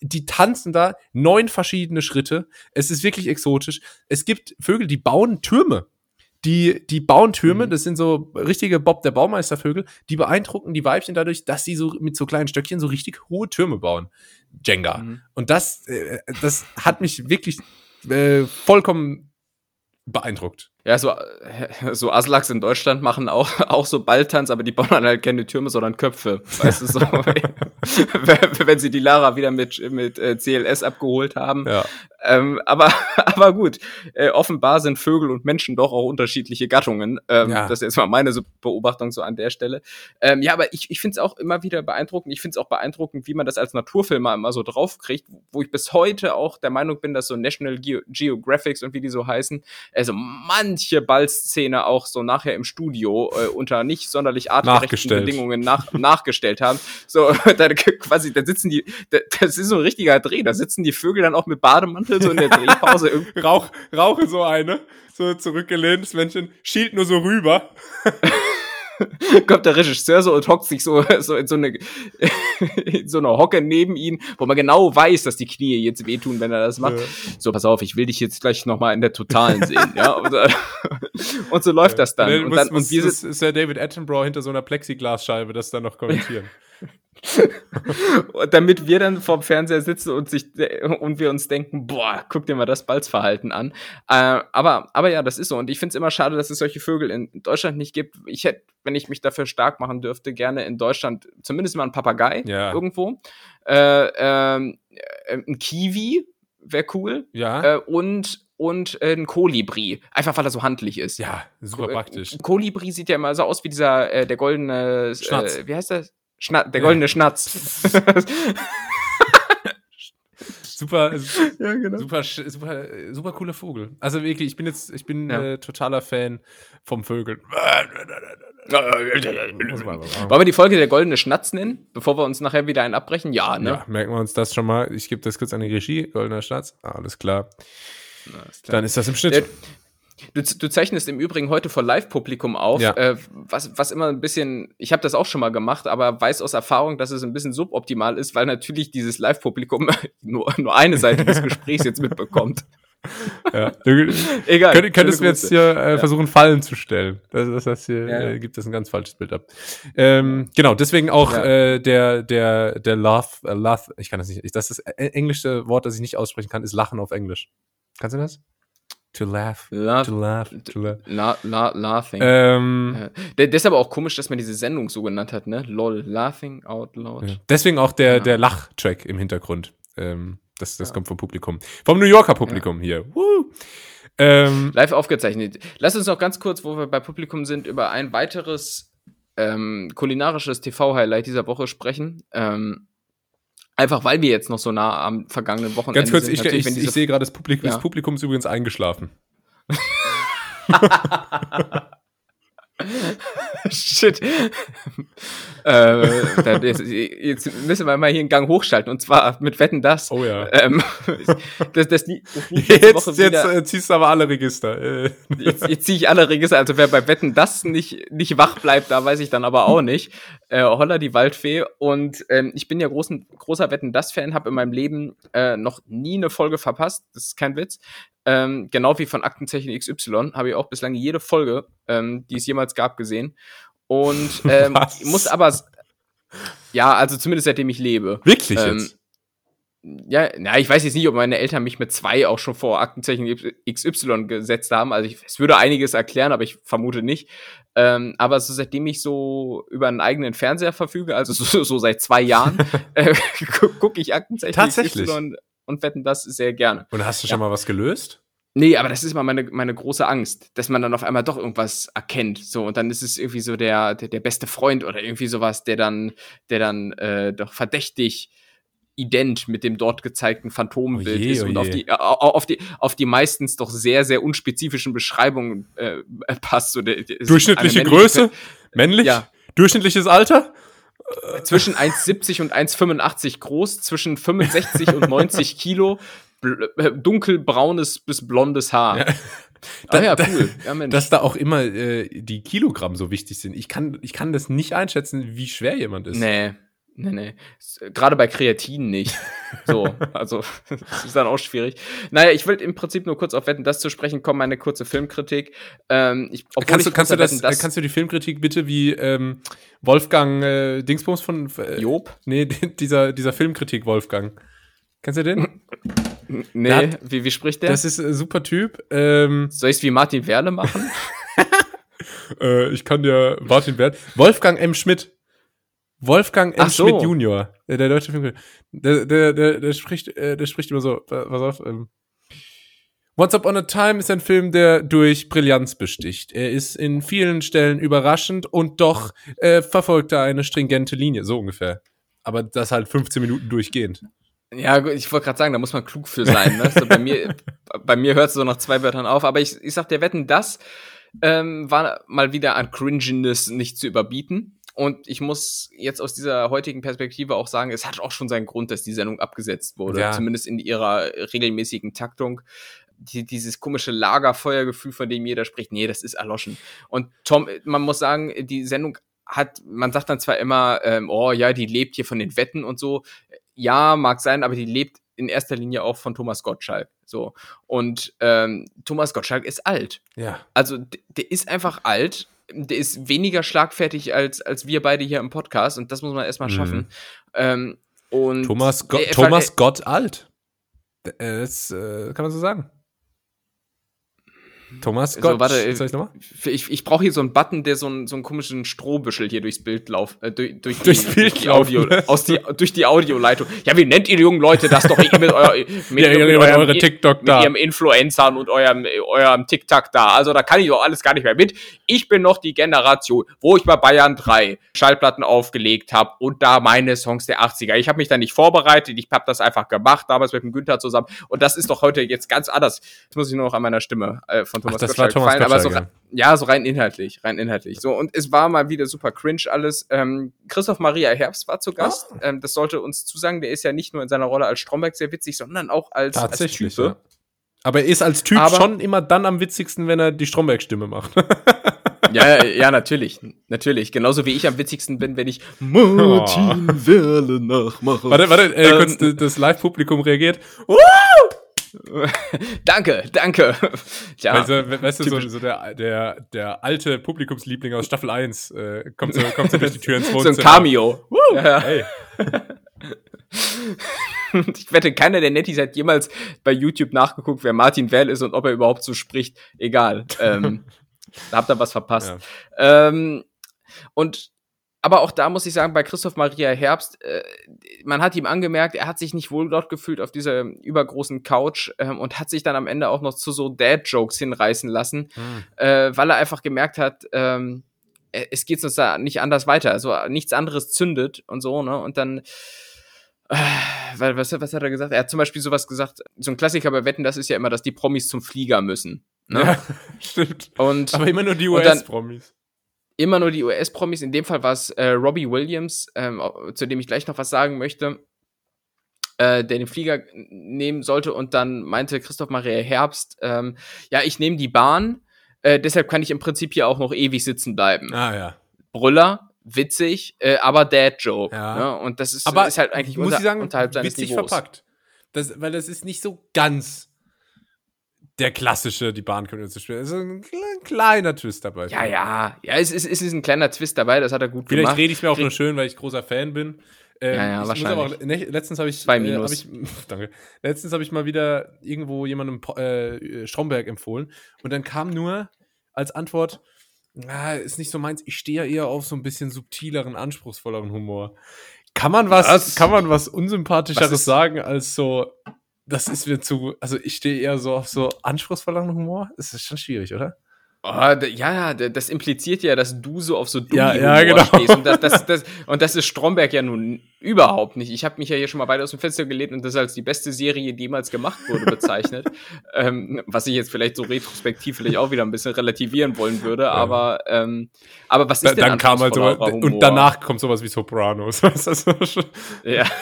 Die tanzen da neun verschiedene Schritte. Es ist wirklich exotisch. Es gibt Vögel, die bauen Türme die, die bauen Türme, mhm. das sind so richtige Bob der Baumeistervögel, die beeindrucken die Weibchen dadurch, dass sie so mit so kleinen Stöckchen so richtig hohe Türme bauen. Jenga. Mhm. Und das, äh, das hat mich wirklich äh, vollkommen beeindruckt. Ja, so, so Aslaks in Deutschland machen auch, <laughs> auch so Balltanz, aber die bauen dann halt keine Türme, sondern Köpfe. Weißt du, so, <laughs> <laughs> wenn sie die Lara wieder mit, mit äh, CLS abgeholt haben. Ja. Ähm, aber, aber gut, äh, offenbar sind Vögel und Menschen doch auch unterschiedliche Gattungen. Ähm, ja. Das ist jetzt mal meine Beobachtung so an der Stelle. Ähm, ja, aber ich, ich finde es auch immer wieder beeindruckend. Ich finde es auch beeindruckend, wie man das als Naturfilmer immer so draufkriegt, wo ich bis heute auch der Meinung bin, dass so National Ge Geographics und wie die so heißen, also manche Ballszene auch so nachher im Studio äh, unter nicht sonderlich artgerechten Bedingungen nach, nachgestellt haben. So, <laughs> da quasi, da sitzen die, da, das ist so ein richtiger Dreh, da sitzen die Vögel dann auch mit Bademantel Mantel so in der Drehpause irgendwie. <laughs> Rauch, rauche so eine, so zurückgelehnt, das Männchen schielt nur so rüber. <laughs> <laughs> kommt der Regisseur so und hockt sich so, <laughs> so in so eine, <laughs> in so eine Hocke neben ihn, wo man genau weiß, dass die Knie jetzt wehtun, wenn er das macht. Ja. So, pass auf, ich will dich jetzt gleich nochmal in der Totalen sehen, ja. Und, und, so läuft ja. das dann. Und, dann, muss, und wir ist, ist der David Attenborough hinter so einer Plexiglasscheibe das dann noch kommentieren. <laughs> damit wir dann vorm Fernseher sitzen und sich und wir uns denken, boah, guck dir mal das Balzverhalten an. Äh, aber, aber ja, das ist so. Und ich finde es immer schade, dass es solche Vögel in Deutschland nicht gibt. Ich hätte, wenn ich mich dafür stark machen dürfte, gerne in Deutschland zumindest mal einen Papagei ja. irgendwo. Äh, ähm, äh, ein Kiwi wäre cool. Ja. Äh, und und äh, ein Kolibri. Einfach weil er so handlich ist. Ja, super praktisch. Ein Kolibri sieht ja immer so aus wie dieser, äh, der goldene, äh, wie heißt das? Schna der goldene. Schnatz. <laughs> super, ja, genau. super, super, super cooler Vogel. Also wirklich, ich bin jetzt, ich bin ja. äh, totaler Fan vom Vögel. <laughs> Wollen wir die Folge der goldene Schnatz nennen, bevor wir uns nachher wieder einen abbrechen? Ja, ne? Ja, merken wir uns das schon mal. Ich gebe das kurz an die Regie. Goldener Schnatz. Ah, alles klar. Dann ist das im Schnitt. Du, du, zeichnest im Übrigen heute vor Live-Publikum auf, ja. äh, was, was immer ein bisschen, ich habe das auch schon mal gemacht, aber weiß aus Erfahrung, dass es ein bisschen suboptimal ist, weil natürlich dieses Live-Publikum <laughs> nur, nur eine Seite des Gesprächs jetzt mitbekommt. <laughs> Ja. Du, Egal. Könnt, könntest du jetzt hier äh, ja. versuchen, Fallen zu stellen. Das, das heißt, hier ja. äh, gibt es ein ganz falsches Bild ab. Ähm, genau, deswegen auch äh, der, der, der Love, äh, Love, ich kann das nicht, ich, das ist das englische Wort, das ich nicht aussprechen kann, ist Lachen auf Englisch. Kannst du das? To laugh. laugh to laugh. To laugh. La, la, laughing. Ähm, ja. Deshalb auch komisch, dass man diese Sendung so genannt hat, ne? LOL. Laughing out loud. Ja. Deswegen auch der, ja. der Lach-Track im Hintergrund. Ähm, das das kommt vom Publikum. Vom New Yorker Publikum hier. Woo. Ähm, Live aufgezeichnet. Lass uns noch ganz kurz, wo wir bei Publikum sind, über ein weiteres ähm, kulinarisches TV-Highlight dieser Woche sprechen. Ähm, Einfach weil wir jetzt noch so nah am vergangenen Wochenende Ganz kurz, sind. ich, ich, ich sehe gerade, das Publikum, ja. das Publikum ist übrigens eingeschlafen. <laughs> <laughs> <laughs> Shit. äh, jetzt, jetzt, müssen wir mal hier einen Gang hochschalten und zwar mit Wetten das. Oh ja. Ähm, <laughs> das, das, das, jetzt, jetzt äh, ziehst du aber alle Register. Äh. jetzt, jetzt ziehe ich alle Register. Also wer bei Wetten das nicht, nicht wach bleibt, da weiß ich dann aber auch nicht. Äh, Holla die Waldfee. Und ähm, ich bin ja großen, großer Wetten das Fan, habe in meinem Leben äh, noch nie eine Folge verpasst. Das ist kein Witz. Ähm, genau wie von Aktenzeichen XY habe ich auch bislang jede Folge, ähm, die es jemals gab, gesehen. Und <laughs> ähm, muss aber, ja, also zumindest seitdem ich lebe. Wirklich ähm, jetzt? Ja, na, ich weiß jetzt nicht, ob meine Eltern mich mit zwei auch schon vor Aktenzeichen XY gesetzt haben. Also ich, es würde einiges erklären, aber ich vermute nicht. Ähm, aber so seitdem ich so über einen eigenen Fernseher verfüge, also so, so seit zwei Jahren, <laughs> äh, gucke ich Aktenzeichen Tatsächlich? XY und wetten das sehr gerne. Und hast du schon ja. mal was gelöst? Nee, aber das ist immer meine, meine große Angst, dass man dann auf einmal doch irgendwas erkennt. So, und dann ist es irgendwie so der, der, der beste Freund oder irgendwie sowas, der dann, der dann äh, doch verdächtig ident mit dem dort gezeigten Phantombild oje, ist und auf die, auf, die, auf die meistens doch sehr, sehr unspezifischen Beschreibungen äh, <laughs> passt. So, der, Durchschnittliche Größe? Männlich? Ja. Durchschnittliches Alter? Zwischen 1,70 und 1,85 groß, zwischen 65 und 90 <laughs> Kilo, äh, dunkelbraunes bis blondes Haar. Ja. Da, ah ja, cool. Ja. Dass da auch immer äh, die Kilogramm so wichtig sind. Ich kann, ich kann das nicht einschätzen, wie schwer jemand ist. Nee. Nee, nee. Gerade bei Kreatin nicht. <laughs> So, also, <laughs> das ist dann auch schwierig. Naja, ich will im Prinzip nur kurz auf Wetten, das zu sprechen kommen, meine kurze Filmkritik. Ähm, ich, kannst, du, kannst, du das, Wetten, das kannst du die Filmkritik bitte wie ähm, Wolfgang äh, Dingsbums von äh, Job? Nee, <laughs> dieser, dieser Filmkritik Wolfgang. Kennst du den? nee, hat, wie, wie spricht der? Das ist ein super Typ. Ähm, Soll ich es wie Martin Werle machen? äh, ich kann dir Martin Werle. Wolfgang M. Schmidt. Wolfgang M. So. Schmidt Junior, der, der deutsche Film, der, der, der, der spricht, äh, der spricht immer so, pass auf, ähm, Once Upon a Time ist ein Film, der durch Brillanz besticht. Er ist in vielen Stellen überraschend und doch äh, verfolgt er eine stringente Linie, so ungefähr. Aber das halt 15 Minuten durchgehend. Ja, ich wollte gerade sagen, da muss man klug für sein. Ne? so bei mir, <laughs> bei mir hört es so nach zwei Wörtern auf. Aber ich, ich sag dir, wetten, das ähm, war mal wieder an Cringiness nicht zu überbieten. Und ich muss jetzt aus dieser heutigen Perspektive auch sagen, es hat auch schon seinen Grund, dass die Sendung abgesetzt wurde. Ja. Zumindest in ihrer regelmäßigen Taktung. Die, dieses komische Lagerfeuergefühl, von dem jeder spricht, nee, das ist erloschen. Und Tom, man muss sagen, die Sendung hat, man sagt dann zwar immer, ähm, oh ja, die lebt hier von den Wetten und so. Ja, mag sein, aber die lebt in erster Linie auch von Thomas Gottschalk. So. Und ähm, Thomas Gottschalk ist alt. Ja. Also der ist einfach alt der ist weniger schlagfertig als, als wir beide hier im Podcast und das muss man erstmal mhm. schaffen. Ähm, und Thomas, Go Thomas Gott alt. Das äh, kann man so sagen. Thomas Scott. So, warte, soll ich nochmal? Ich, ich brauche hier so einen Button, der so einen, so einen komischen Strohbüschel hier durchs Bild lauft, äh, durch, durch durchs die, Bild die Audio, aus die, durch die Audioleitung. Ja, wie nennt ihr die jungen Leute das doch mit, euer, <laughs> mit, ja, mit, eurem, eure TikTok mit da. ihrem Influencern und eurem, eurem TikTok da. Also da kann ich doch alles gar nicht mehr mit. Ich bin noch die Generation, wo ich bei Bayern 3 Schallplatten aufgelegt habe und da meine Songs der 80er. Ich habe mich da nicht vorbereitet, ich habe das einfach gemacht, damals mit dem Günther zusammen. Und das ist doch heute jetzt ganz anders. Jetzt muss ich nur noch an meiner Stimme äh, von Thomas Ach, das war Thomas gefallen, aber so, ja. so rein inhaltlich, rein inhaltlich. So, und es war mal wieder super cringe alles. Ähm, Christoph Maria Herbst war zu Gast. Oh. Ähm, das sollte uns zusagen, der ist ja nicht nur in seiner Rolle als Stromberg sehr witzig, sondern auch als, Tatsächlich, als Typ. Ja. Aber er ist als Typ aber, schon immer dann am witzigsten, wenn er die Stromberg-Stimme macht. <laughs> ja, ja, natürlich. Natürlich. Genauso wie ich am witzigsten bin, wenn ich Martin oh. Werle nachmache. Warte, warte, äh, ähm, kurz das Live-Publikum reagiert. Woo! <laughs> danke, danke. Ja, also, weißt du, so, so, der, der, der alte Publikumsliebling aus Staffel 1 äh, kommt, so, kommt so durch die Tür ins Wohnzimmer. <laughs> So ein Cameo. Woo, ja. <laughs> Hey. ich wette, keiner der Netties hat jemals bei YouTube nachgeguckt, wer Martin Well ist und ob er überhaupt so spricht. Egal. Ähm, da habt ihr was verpasst. Ja. Ähm, und aber auch da muss ich sagen, bei Christoph Maria Herbst, äh, man hat ihm angemerkt, er hat sich nicht wohl dort gefühlt auf dieser übergroßen Couch ähm, und hat sich dann am Ende auch noch zu so Dad-Jokes hinreißen lassen, hm. äh, weil er einfach gemerkt hat, ähm, äh, es geht uns da nicht anders weiter. Also nichts anderes zündet und so, ne? Und dann. Äh, weil, was, was hat er gesagt? Er hat zum Beispiel sowas gesagt, so ein Klassiker bei Wetten, das ist ja immer, dass die Promis zum Flieger müssen. Ne? Ja, <laughs> stimmt. Und, Aber immer nur die US-Promis immer nur die US-Promis. In dem Fall war es äh, Robbie Williams, ähm, zu dem ich gleich noch was sagen möchte, äh, der den Flieger nehmen sollte. Und dann meinte Christoph Maria Herbst, ähm, ja, ich nehme die Bahn, äh, deshalb kann ich im Prinzip hier auch noch ewig sitzen bleiben. Ah ja. Brüller, witzig, äh, aber Dad-Joke. Ja. Ne? Und das ist, aber ist halt eigentlich muss unter, ich sagen, unterhalb seines witzig Niveaus. verpackt. Das, weil das ist nicht so ganz der klassische, die Bahn können zu spielen. Also ein kleiner Twist dabei. Ja, ja. Ja, es ist, es ist ein kleiner Twist dabei, das hat er gut Vielleicht gemacht. Vielleicht rede ich mir auch nur schön, weil ich großer Fan bin. Ähm, ja, ja, wahrscheinlich. Auch, ne, letztens habe ich, Zwei äh, Minus. Äh, ich, <laughs> danke. Letztens habe ich mal wieder irgendwo jemandem äh, Stromberg empfohlen und dann kam nur als Antwort, ah, ist nicht so meins, ich stehe ja eher auf so ein bisschen subtileren, anspruchsvolleren Humor. Kann man was, was? kann man was unsympathischeres was sagen als so, das ist mir zu, also ich stehe eher so auf so anspruchsvolleren Humor. Das ist schon schwierig, oder? Oh, ja, das impliziert ja, dass du so auf so dumme ja, ja, genau. stehst. Und das, das, das, und das ist Stromberg ja nun überhaupt nicht. Ich habe mich ja hier schon mal weiter aus dem Fenster gelehnt und das als die beste Serie, die jemals gemacht wurde, <laughs> bezeichnet. ähm, was ich jetzt vielleicht so retrospektiv vielleicht auch wieder ein bisschen relativieren wollen würde. Ja. Aber, ähm, aber was ist da, denn dann kam halt so, Und danach kommt sowas wie Sopranos. <laughs> ja. <laughs>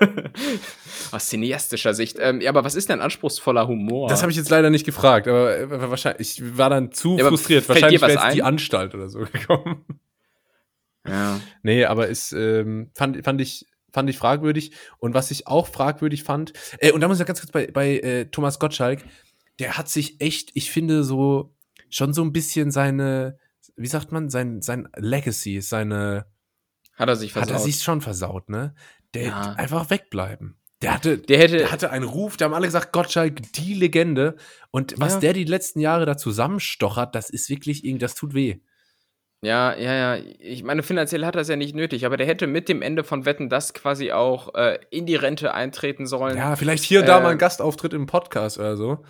<laughs> Aus cineastischer Sicht. Ähm, ja, aber was ist denn anspruchsvoller Humor? Das habe ich jetzt leider nicht gefragt, aber äh, wahrscheinlich, ich war dann zu ja, frustriert. Wahrscheinlich wäre jetzt die Anstalt oder so <laughs> gekommen. Ja. Nee, aber ist, ähm, fand, fand ich, fand ich fragwürdig. Und was ich auch fragwürdig fand, äh, und da muss ich ganz kurz bei, bei äh, Thomas Gottschalk, der hat sich echt, ich finde, so schon so ein bisschen seine, wie sagt man, sein, sein Legacy, seine. Hat er sich versaut? Hat er sich schon versaut, ne? Der ja. einfach wegbleiben. Der hatte, der, hätte, der hatte einen Ruf, da haben alle gesagt, Gottschalk, die Legende. Und was ja. der die letzten Jahre da zusammenstochert, das ist wirklich, das tut weh. Ja, ja, ja. Ich meine, finanziell hat er es ja nicht nötig, aber der hätte mit dem Ende von Wetten das quasi auch äh, in die Rente eintreten sollen. Ja, vielleicht hier und da mal ein Gastauftritt im Podcast oder so.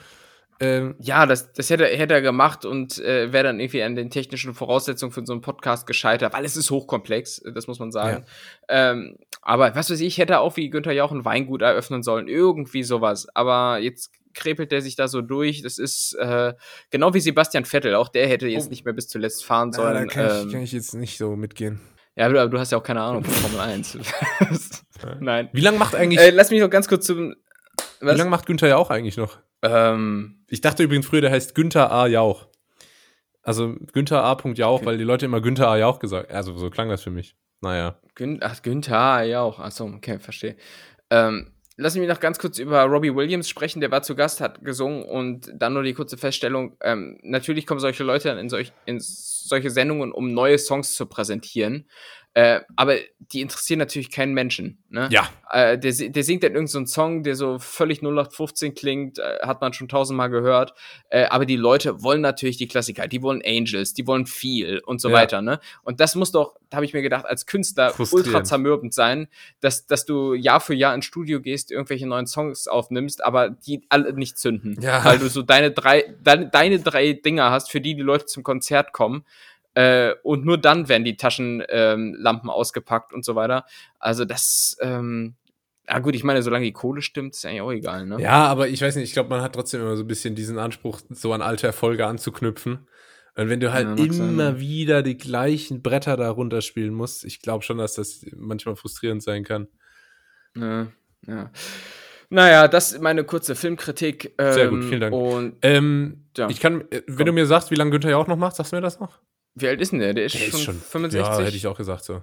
Ähm, ja, das, das hätte, hätte er gemacht und äh, wäre dann irgendwie an den technischen Voraussetzungen für so einen Podcast gescheitert, weil es ist hochkomplex, das muss man sagen. Ja. Ähm, aber was weiß ich, hätte er auch wie Günther Jauch ein Weingut eröffnen sollen, irgendwie sowas. Aber jetzt krepelt der sich da so durch. Das ist äh, genau wie Sebastian Vettel, auch der hätte jetzt oh. nicht mehr bis zuletzt fahren sollen. Ja, da kann, ähm, ich, kann ich jetzt nicht so mitgehen. Ja, aber du hast ja auch keine Ahnung von Formel 1. <laughs> Nein. Wie lange macht eigentlich. Äh, lass mich noch ganz kurz zum. Was? Wie lange macht Günther Jauch eigentlich noch? Ähm, ich dachte übrigens früher, der heißt Günther A. Jauch. Also Günther A. Jauch, weil die Leute immer Günther A. Jauch gesagt Also so klang das für mich. Naja. Gün Ach, Günther A. Jauch. Achso, okay, verstehe. Ähm, lass mich noch ganz kurz über Robbie Williams sprechen. Der war zu Gast, hat gesungen und dann nur die kurze Feststellung. Ähm, natürlich kommen solche Leute in, solch, in solche Sendungen, um neue Songs zu präsentieren. Äh, aber die interessieren natürlich keinen Menschen. Ne? Ja. Äh, der, der singt dann irgendeinen so Song, der so völlig 0815 klingt, äh, hat man schon tausendmal gehört. Äh, aber die Leute wollen natürlich die Klassiker. Die wollen Angels, die wollen viel und so ja. weiter. Ne? Und das muss doch, da habe ich mir gedacht, als Künstler ultra zermürbend sein, dass, dass du Jahr für Jahr ins Studio gehst, irgendwelche neuen Songs aufnimmst, aber die alle nicht zünden. Ja. Weil du so deine drei, deine, deine drei Dinger hast, für die die Leute zum Konzert kommen. Äh, und nur dann werden die Taschenlampen ähm, ausgepackt und so weiter. Also das, ähm, ja gut, ich meine, solange die Kohle stimmt, ist eigentlich auch egal, ne? Ja, aber ich weiß nicht, ich glaube, man hat trotzdem immer so ein bisschen diesen Anspruch, so an alte Erfolge anzuknüpfen. Und wenn du halt ja, immer sein. wieder die gleichen Bretter da runterspielen musst, ich glaube schon, dass das manchmal frustrierend sein kann. Ja, ja. Naja, das ist meine kurze Filmkritik. Ähm, Sehr gut, vielen Dank. Und, ähm, ja. Ich kann, äh, wenn Komm. du mir sagst, wie lange Günther ja auch noch macht, sagst du mir das noch? Wie alt ist denn der? Der ist, der schon, ist schon 65? Ja, hätte ich auch gesagt so.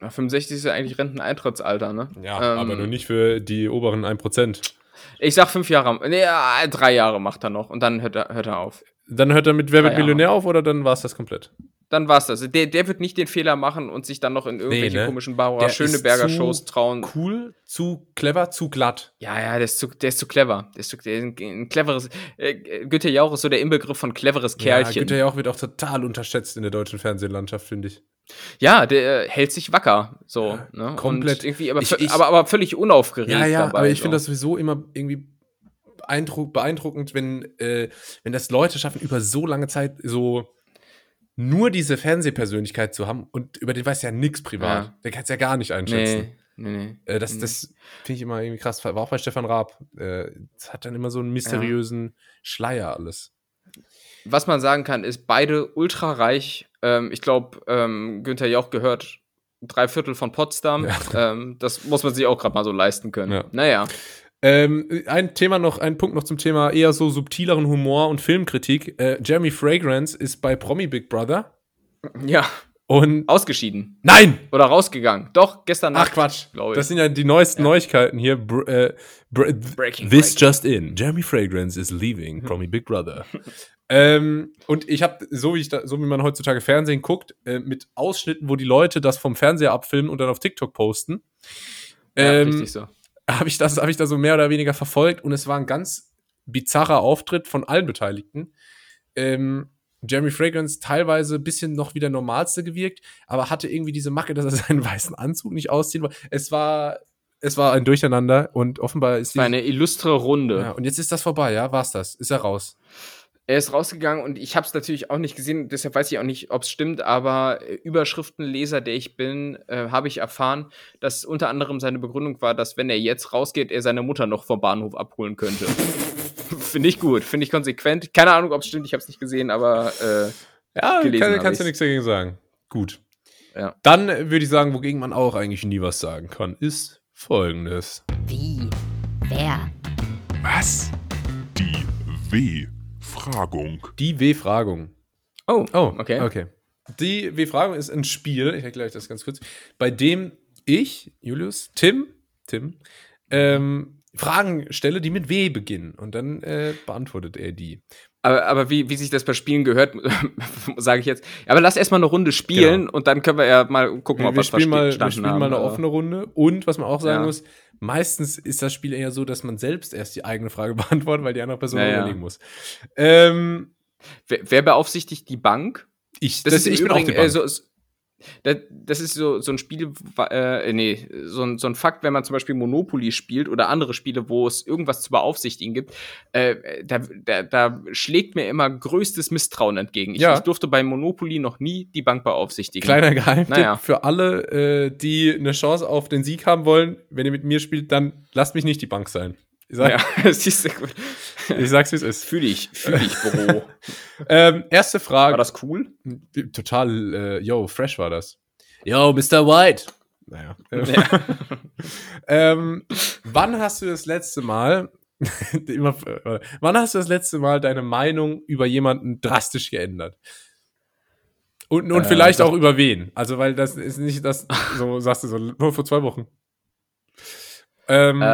Na, 65 ist ja eigentlich Renteneintrittsalter, ne? Ja, ähm, aber nur nicht für die oberen 1%. Ich sag fünf Jahre, nee, drei Jahre macht er noch und dann hört er, hört er auf. Dann hört er mit Wer wird Millionär auf oder dann war es das komplett? dann war's das. Der, der wird nicht den Fehler machen und sich dann noch in irgendwelche nee, ne? komischen Barbara Schöneberger Shows trauen. Cool, zu clever, zu glatt. Ja, ja, der ist zu, der ist zu clever. Der ist, zu, der ist ein, ein cleveres. Äh, Günther Jauch ist so der Inbegriff von cleveres Kerlchen. Ja, Günther Jauch wird auch total unterschätzt in der deutschen Fernsehlandschaft, finde ich. Ja, der äh, hält sich wacker, so. Ja, ne? Komplett. Und irgendwie, aber, ich, ich, aber, aber völlig unaufgeregt. Ja, ja, dabei, aber ich so. finde das sowieso immer irgendwie beeindruckend, wenn, äh, wenn das Leute schaffen, über so lange Zeit so nur diese Fernsehpersönlichkeit zu haben und über den weiß ja nichts privat. Ja. Der kann es ja gar nicht einschätzen. Nee, nee, nee. Äh, das das finde ich immer irgendwie krass. War auch bei Stefan Raab. Äh, das hat dann immer so einen mysteriösen ja. Schleier alles. Was man sagen kann, ist beide ultra reich. Ähm, ich glaube, ähm, Günther Jauch gehört drei Viertel von Potsdam. Ja. Ähm, das muss man sich auch gerade mal so leisten können. Ja. Naja. Ähm, ein Thema noch, ein Punkt noch zum Thema eher so subtileren Humor und Filmkritik. Äh, Jeremy Fragrance ist bei Promi Big Brother. Ja. Und ausgeschieden. Nein! Oder rausgegangen. Doch, gestern Nacht. Ach Quatsch, glaube ich. Das sind ja die neuesten ja. Neuigkeiten hier. Br äh, br breaking, This breaking. just in. Jeremy Fragrance is leaving Promi Big Brother. ähm, und ich habe, so wie ich da, so wie man heutzutage Fernsehen guckt, äh, mit Ausschnitten, wo die Leute das vom Fernseher abfilmen und dann auf TikTok posten. Ähm, ja, richtig so habe ich das, habe ich da so mehr oder weniger verfolgt und es war ein ganz bizarrer Auftritt von allen Beteiligten. Ähm, Jeremy Fragrance teilweise ein bisschen noch wie der Normalste gewirkt, aber hatte irgendwie diese Macke, dass er <laughs> seinen weißen Anzug nicht ausziehen wollte. Es war, es war ein Durcheinander und offenbar ist es war eine illustre Runde. Ja, und jetzt ist das vorbei, ja? War's das? Ist er raus? Er ist rausgegangen und ich habe es natürlich auch nicht gesehen, deshalb weiß ich auch nicht, ob es stimmt, aber äh, Überschriftenleser, der ich bin, äh, habe ich erfahren, dass unter anderem seine Begründung war, dass wenn er jetzt rausgeht, er seine Mutter noch vom Bahnhof abholen könnte. <laughs> finde ich gut, finde ich konsequent. Keine Ahnung, ob es stimmt, ich habe es nicht gesehen, aber äh, ja, kann, kannst du nichts dagegen sagen. Gut. Ja. Dann würde ich sagen, wogegen man auch eigentlich nie was sagen kann, ist folgendes. Wie? Wer? Was? Die W. W-Fragung. Die W-Fragung. Oh, oh, okay. Okay. Die W-Fragung ist ein Spiel, ich erkläre euch das ganz kurz, bei dem ich, Julius, Tim, Tim, ähm, Fragen stelle, die mit W beginnen. Und dann äh, beantwortet er die. Aber, aber wie, wie sich das bei Spielen gehört, <laughs> sage ich jetzt. Aber lass erstmal eine Runde spielen genau. und dann können wir ja mal gucken, ob wir, wir spielen mal, Wir spielen haben, mal eine oder? offene Runde. Und was man auch sagen ja. muss, meistens ist das Spiel eher so, dass man selbst erst die eigene Frage <laughs> beantwortet, weil die andere Person ja, überlegen muss. Ähm, wer, wer, beaufsichtigt die Bank? Ich, das, das ist, ich bin auch die Bank. Äh, so, das, das ist so, so ein Spiel, äh, nee, so ein, so ein Fakt, wenn man zum Beispiel Monopoly spielt oder andere Spiele, wo es irgendwas zu beaufsichtigen gibt, äh, da, da, da schlägt mir immer größtes Misstrauen entgegen. Ich, ja. ich durfte bei Monopoly noch nie die Bank beaufsieftigen. Kleiner Geheimtipp naja. für alle, äh, die eine Chance auf den Sieg haben wollen, wenn ihr mit mir spielt, dann lasst mich nicht die Bank sein. Ich sag, ja, <laughs> siehst du gut. Ich sag's, wie es ist. Fühl dich, fühl dich, Bro. <laughs> ähm, erste Frage. War das cool? Total, äh, yo, fresh war das. Yo, Mr. White. Naja. Ja. <laughs> ähm, wann hast du das letzte Mal, immer, wann hast du das letzte Mal deine Meinung über jemanden drastisch geändert? Und, und äh, vielleicht auch über wen? Also, weil das ist nicht das, so sagst du so, nur vor zwei Wochen. Ähm, äh,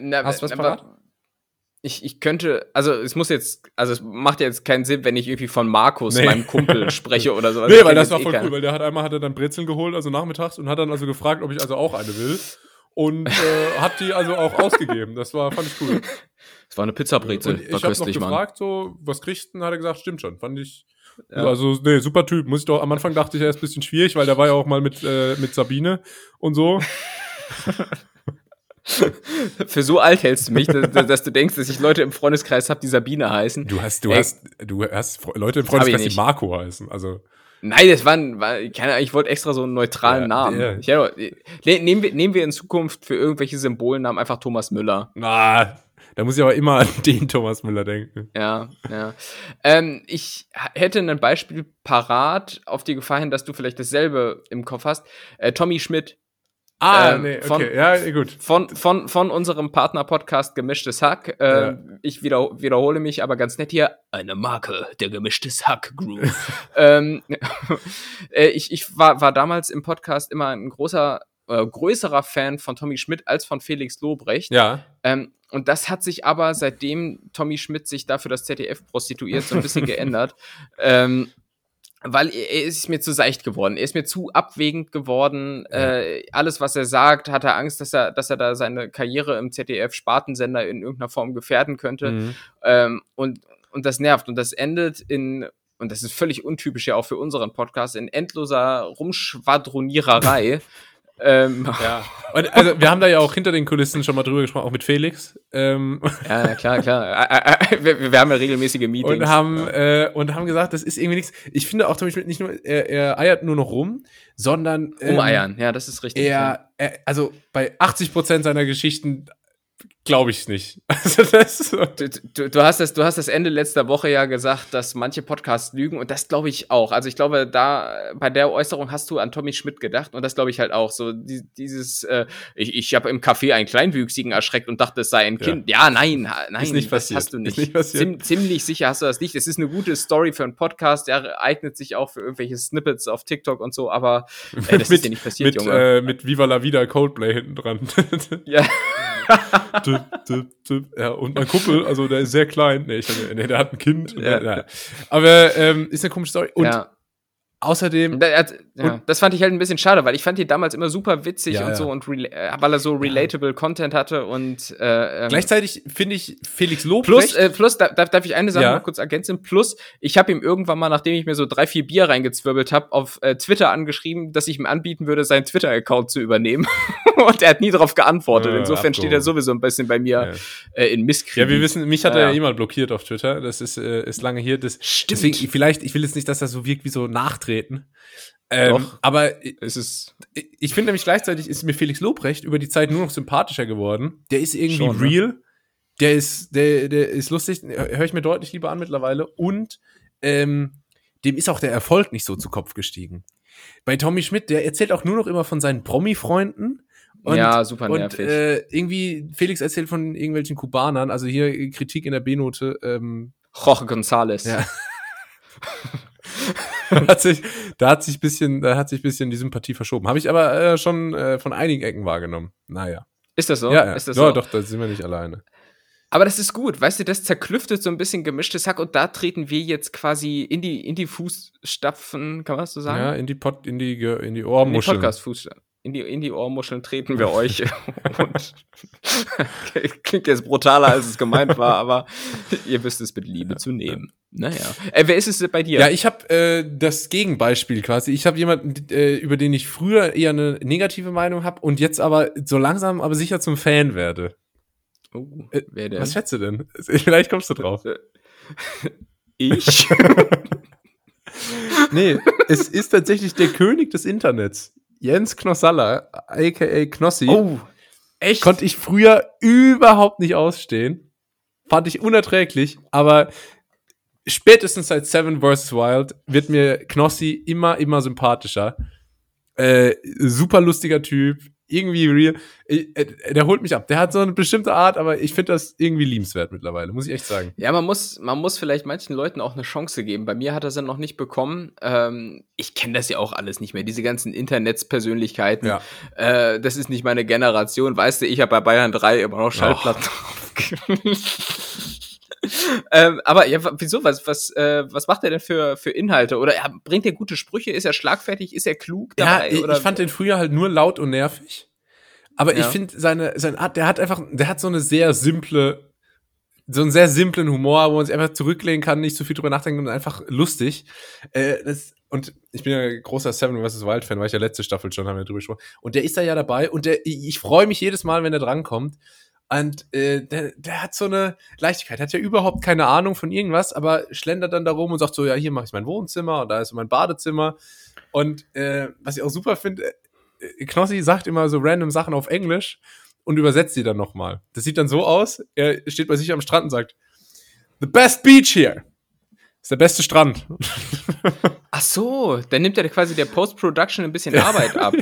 na, hast du was parat? ich, ich könnte, also es muss jetzt, also es macht jetzt keinen Sinn, wenn ich irgendwie von Markus, nee. meinem Kumpel, <laughs> spreche oder sowas. Nee, weil das war voll eh cool, weil der hat einmal hat er dann Brezeln geholt, also nachmittags, und hat dann also gefragt, ob ich also auch eine will. Und äh, <laughs> hat die also auch ausgegeben. Das war, fand ich cool. Das war eine Pizzabrezel. Ich habe noch gefragt, so, was kriegst du? Hat er gesagt, stimmt schon. Fand ich. Ja. Also, nee, super Typ. Muss ich doch, am Anfang dachte ich, er ist ein bisschen schwierig, weil der war ja auch mal mit, äh, mit Sabine und so. <laughs> <laughs> Für so alt hältst du mich, dass, dass, du denkst, dass ich Leute im Freundeskreis habe, die Sabine heißen. Du hast, du Ey, hast, du hast Leute im Freundeskreis, die Marco heißen. Also. Nein, das waren, war, keine ich wollte extra so einen neutralen ja, Namen. Yeah. Ich, ja, ne, nehmen, wir, nehmen wir in Zukunft für irgendwelche Symbolnamen einfach Thomas Müller. Na, da muss ich aber immer an den Thomas Müller denken. Ja, ja. Ähm, ich hätte ein Beispiel parat, auf die Gefahr hin, dass du vielleicht dasselbe im Kopf hast. Äh, Tommy Schmidt Ah, ähm, nee, okay. Von, ja, gut. Von, von, von unserem Partner-Podcast Gemischtes Hack. Äh, ja. Ich wieder, wiederhole mich, aber ganz nett hier. Eine Marke der Gemischtes Hack-Group. <laughs> ähm, <laughs> äh, ich ich war, war damals im Podcast immer ein großer, äh, größerer Fan von Tommy Schmidt als von Felix Lobrecht. Ja. Ähm, und das hat sich aber, seitdem Tommy Schmidt sich dafür das ZDF prostituiert, so ein bisschen <laughs> geändert. Ähm, weil er ist mir zu seicht geworden. Er ist mir zu abwägend geworden. Ja. Äh, alles, was er sagt, hat er Angst, dass er, dass er da seine Karriere im ZDF-Spartensender in irgendeiner Form gefährden könnte. Mhm. Ähm, und, und das nervt. Und das endet in, und das ist völlig untypisch ja auch für unseren Podcast, in endloser Rumschwadroniererei. <laughs> Ähm. Ja. <laughs> Und also wir haben da ja auch hinter den Kulissen schon mal drüber gesprochen, auch mit Felix. Ähm. Ja, klar, klar. wir, wir, haben ja regelmäßige Meetings. Und haben, äh, und haben gesagt, das ist irgendwie nichts. Ich finde auch zum Beispiel nicht nur, er, er eiert nur noch rum, sondern. Ähm, Rumeiern, ja, das ist richtig. Er, er, also bei 80 Prozent seiner Geschichten glaube ich nicht. <laughs> Also das du, du, du, hast das, du hast das Ende letzter Woche ja gesagt, dass manche Podcasts lügen und das glaube ich auch. Also ich glaube, da bei der Äußerung hast du an Tommy Schmidt gedacht und das glaube ich halt auch. So die, dieses, äh, ich, ich habe im Café einen Kleinwüchsigen erschreckt und dachte, es sei ein Kind. Ja, ja nein, nein, ist nicht passiert. hast du nicht. nicht Ziem, ziemlich sicher hast du das nicht. Es ist eine gute Story für einen Podcast, der eignet sich auch für irgendwelche Snippets auf TikTok und so, aber äh, das <laughs> mit, ist ja nicht passiert, mit, Junge. Äh, mit Viva la Vida Coldplay hinten dran. ja. <laughs> ja, und mein Kumpel, also der ist sehr klein. Nee, ich, nee der hat ein Kind. Ja. Der, Aber ähm, ist eine komische Story. Und ja. Außerdem. Da, ja, das fand ich halt ein bisschen schade, weil ich fand ihn damals immer super witzig ja, und so und äh, weil er so relatable. Content hatte und äh, ähm, gleichzeitig finde ich Felix Lobrecht. Plus, äh, plus darf, darf ich eine Sache noch kurz ergänzen? Plus, ich habe ihm irgendwann mal, nachdem ich mir so drei, vier Bier reingezwirbelt habe, auf äh, Twitter angeschrieben, dass ich ihm anbieten würde, seinen Twitter-Account zu übernehmen. <laughs> und er hat nie darauf geantwortet. Insofern abgehoben. steht er sowieso ein bisschen bei mir äh, in Misskrieg. Ja, wir wissen, mich hat er ja mal blockiert auf Twitter. Das ist, äh, ist lange hier. Das, Stimmt. Deswegen, vielleicht, ich will jetzt nicht, dass das so wirkt wie so nachtreten. Ähm, Doch, aber es ist. Ich finde nämlich gleichzeitig ist mir Felix Lobrecht über die Zeit nur noch sympathischer geworden. Der ist irgendwie Schon, ne? real. Der ist, der, der ist lustig. Höre ich mir deutlich lieber an mittlerweile. Und ähm, dem ist auch der Erfolg nicht so zu Kopf gestiegen. Bei Tommy Schmidt, der erzählt auch nur noch immer von seinen Promi-Freunden. Und, ja, super nervig. Und äh, irgendwie, Felix erzählt von irgendwelchen Kubanern, also hier Kritik in der B-Note. Ähm, Jorge González. Ja. <laughs> <laughs> hat sich, da hat sich bisschen, da hat sich bisschen die Sympathie verschoben. Habe ich aber äh, schon äh, von einigen Ecken wahrgenommen. Naja. Ist das so? Ja, ja. Ist das ja, so? doch, da sind wir nicht alleine. Aber das ist gut, weißt du, das zerklüftet so ein bisschen gemischtes Hack und da treten wir jetzt quasi in die, in die Fußstapfen, kann man das so sagen? Ja, in die Pod, in die, in die Ohrmuscheln. In die Podcast-Fußstapfen in die, in die Ohrmuscheln treten wir euch. <laughs> und <laughs> klingt jetzt brutaler, als es gemeint war, aber ihr wisst es mit Liebe zu nehmen. Naja. Äh, wer ist es bei dir? Ja, ich habe äh, das Gegenbeispiel quasi. Ich habe jemanden, äh, über den ich früher eher eine negative Meinung habe und jetzt aber so langsam aber sicher zum Fan werde. Oh, äh, wer denn? Was schätzt du denn? <laughs> Vielleicht kommst du drauf. Ich? nee, es ist tatsächlich der König des Internets. Jens Knossalla, aka Knossi. Oh, echt? Konnte ich früher überhaupt nicht ausstehen. Fand ich unerträglich, aber spätestens seit Seven vs. Wild wird mir Knossi immer, immer sympathischer. Äh, super lustiger Typ. Irgendwie real. Ich, äh, der holt mich ab. Der hat so eine bestimmte Art, aber ich finde das irgendwie liebenswert mittlerweile, muss ich echt sagen. Ja, man muss, man muss vielleicht manchen Leuten auch eine Chance geben. Bei mir hat er sie noch nicht bekommen. Ähm, ich kenne das ja auch alles nicht mehr. Diese ganzen Internetspersönlichkeiten. Ja. Äh, das ist nicht meine Generation. Weißt du, ich habe bei Bayern 3 immer noch Schallplatten <laughs> drauf. Ähm, aber ja, wieso? Was, was, äh, was macht er denn für, für Inhalte? Oder er bringt er gute Sprüche? Ist er schlagfertig? Ist er klug dabei? Ja, ich, ich fand den früher halt nur laut und nervig. Aber ja. ich finde seine, seine Art, der hat einfach, der hat so eine sehr simple, so einen sehr simplen Humor, wo man sich einfach zurücklehnen kann, nicht so viel drüber nachdenken und einfach lustig. Äh, das, und ich bin ja großer Seven vs. Wild Fan, weil ich ja letzte Staffel schon haben wir drüber gesprochen. Und der ist da ja dabei und der, ich, ich freue mich jedes Mal, wenn er drankommt. Und äh, der, der hat so eine Leichtigkeit, hat ja überhaupt keine Ahnung von irgendwas, aber schlendert dann da rum und sagt so, ja, hier mache ich mein Wohnzimmer und da ist mein Badezimmer. Und äh, was ich auch super finde, äh, Knossi sagt immer so random Sachen auf Englisch und übersetzt sie dann nochmal. Das sieht dann so aus, er steht bei sich am Strand und sagt, The best beach here. ist der beste Strand. Ach so, dann nimmt er quasi der Post-Production ein bisschen <laughs> Arbeit ab.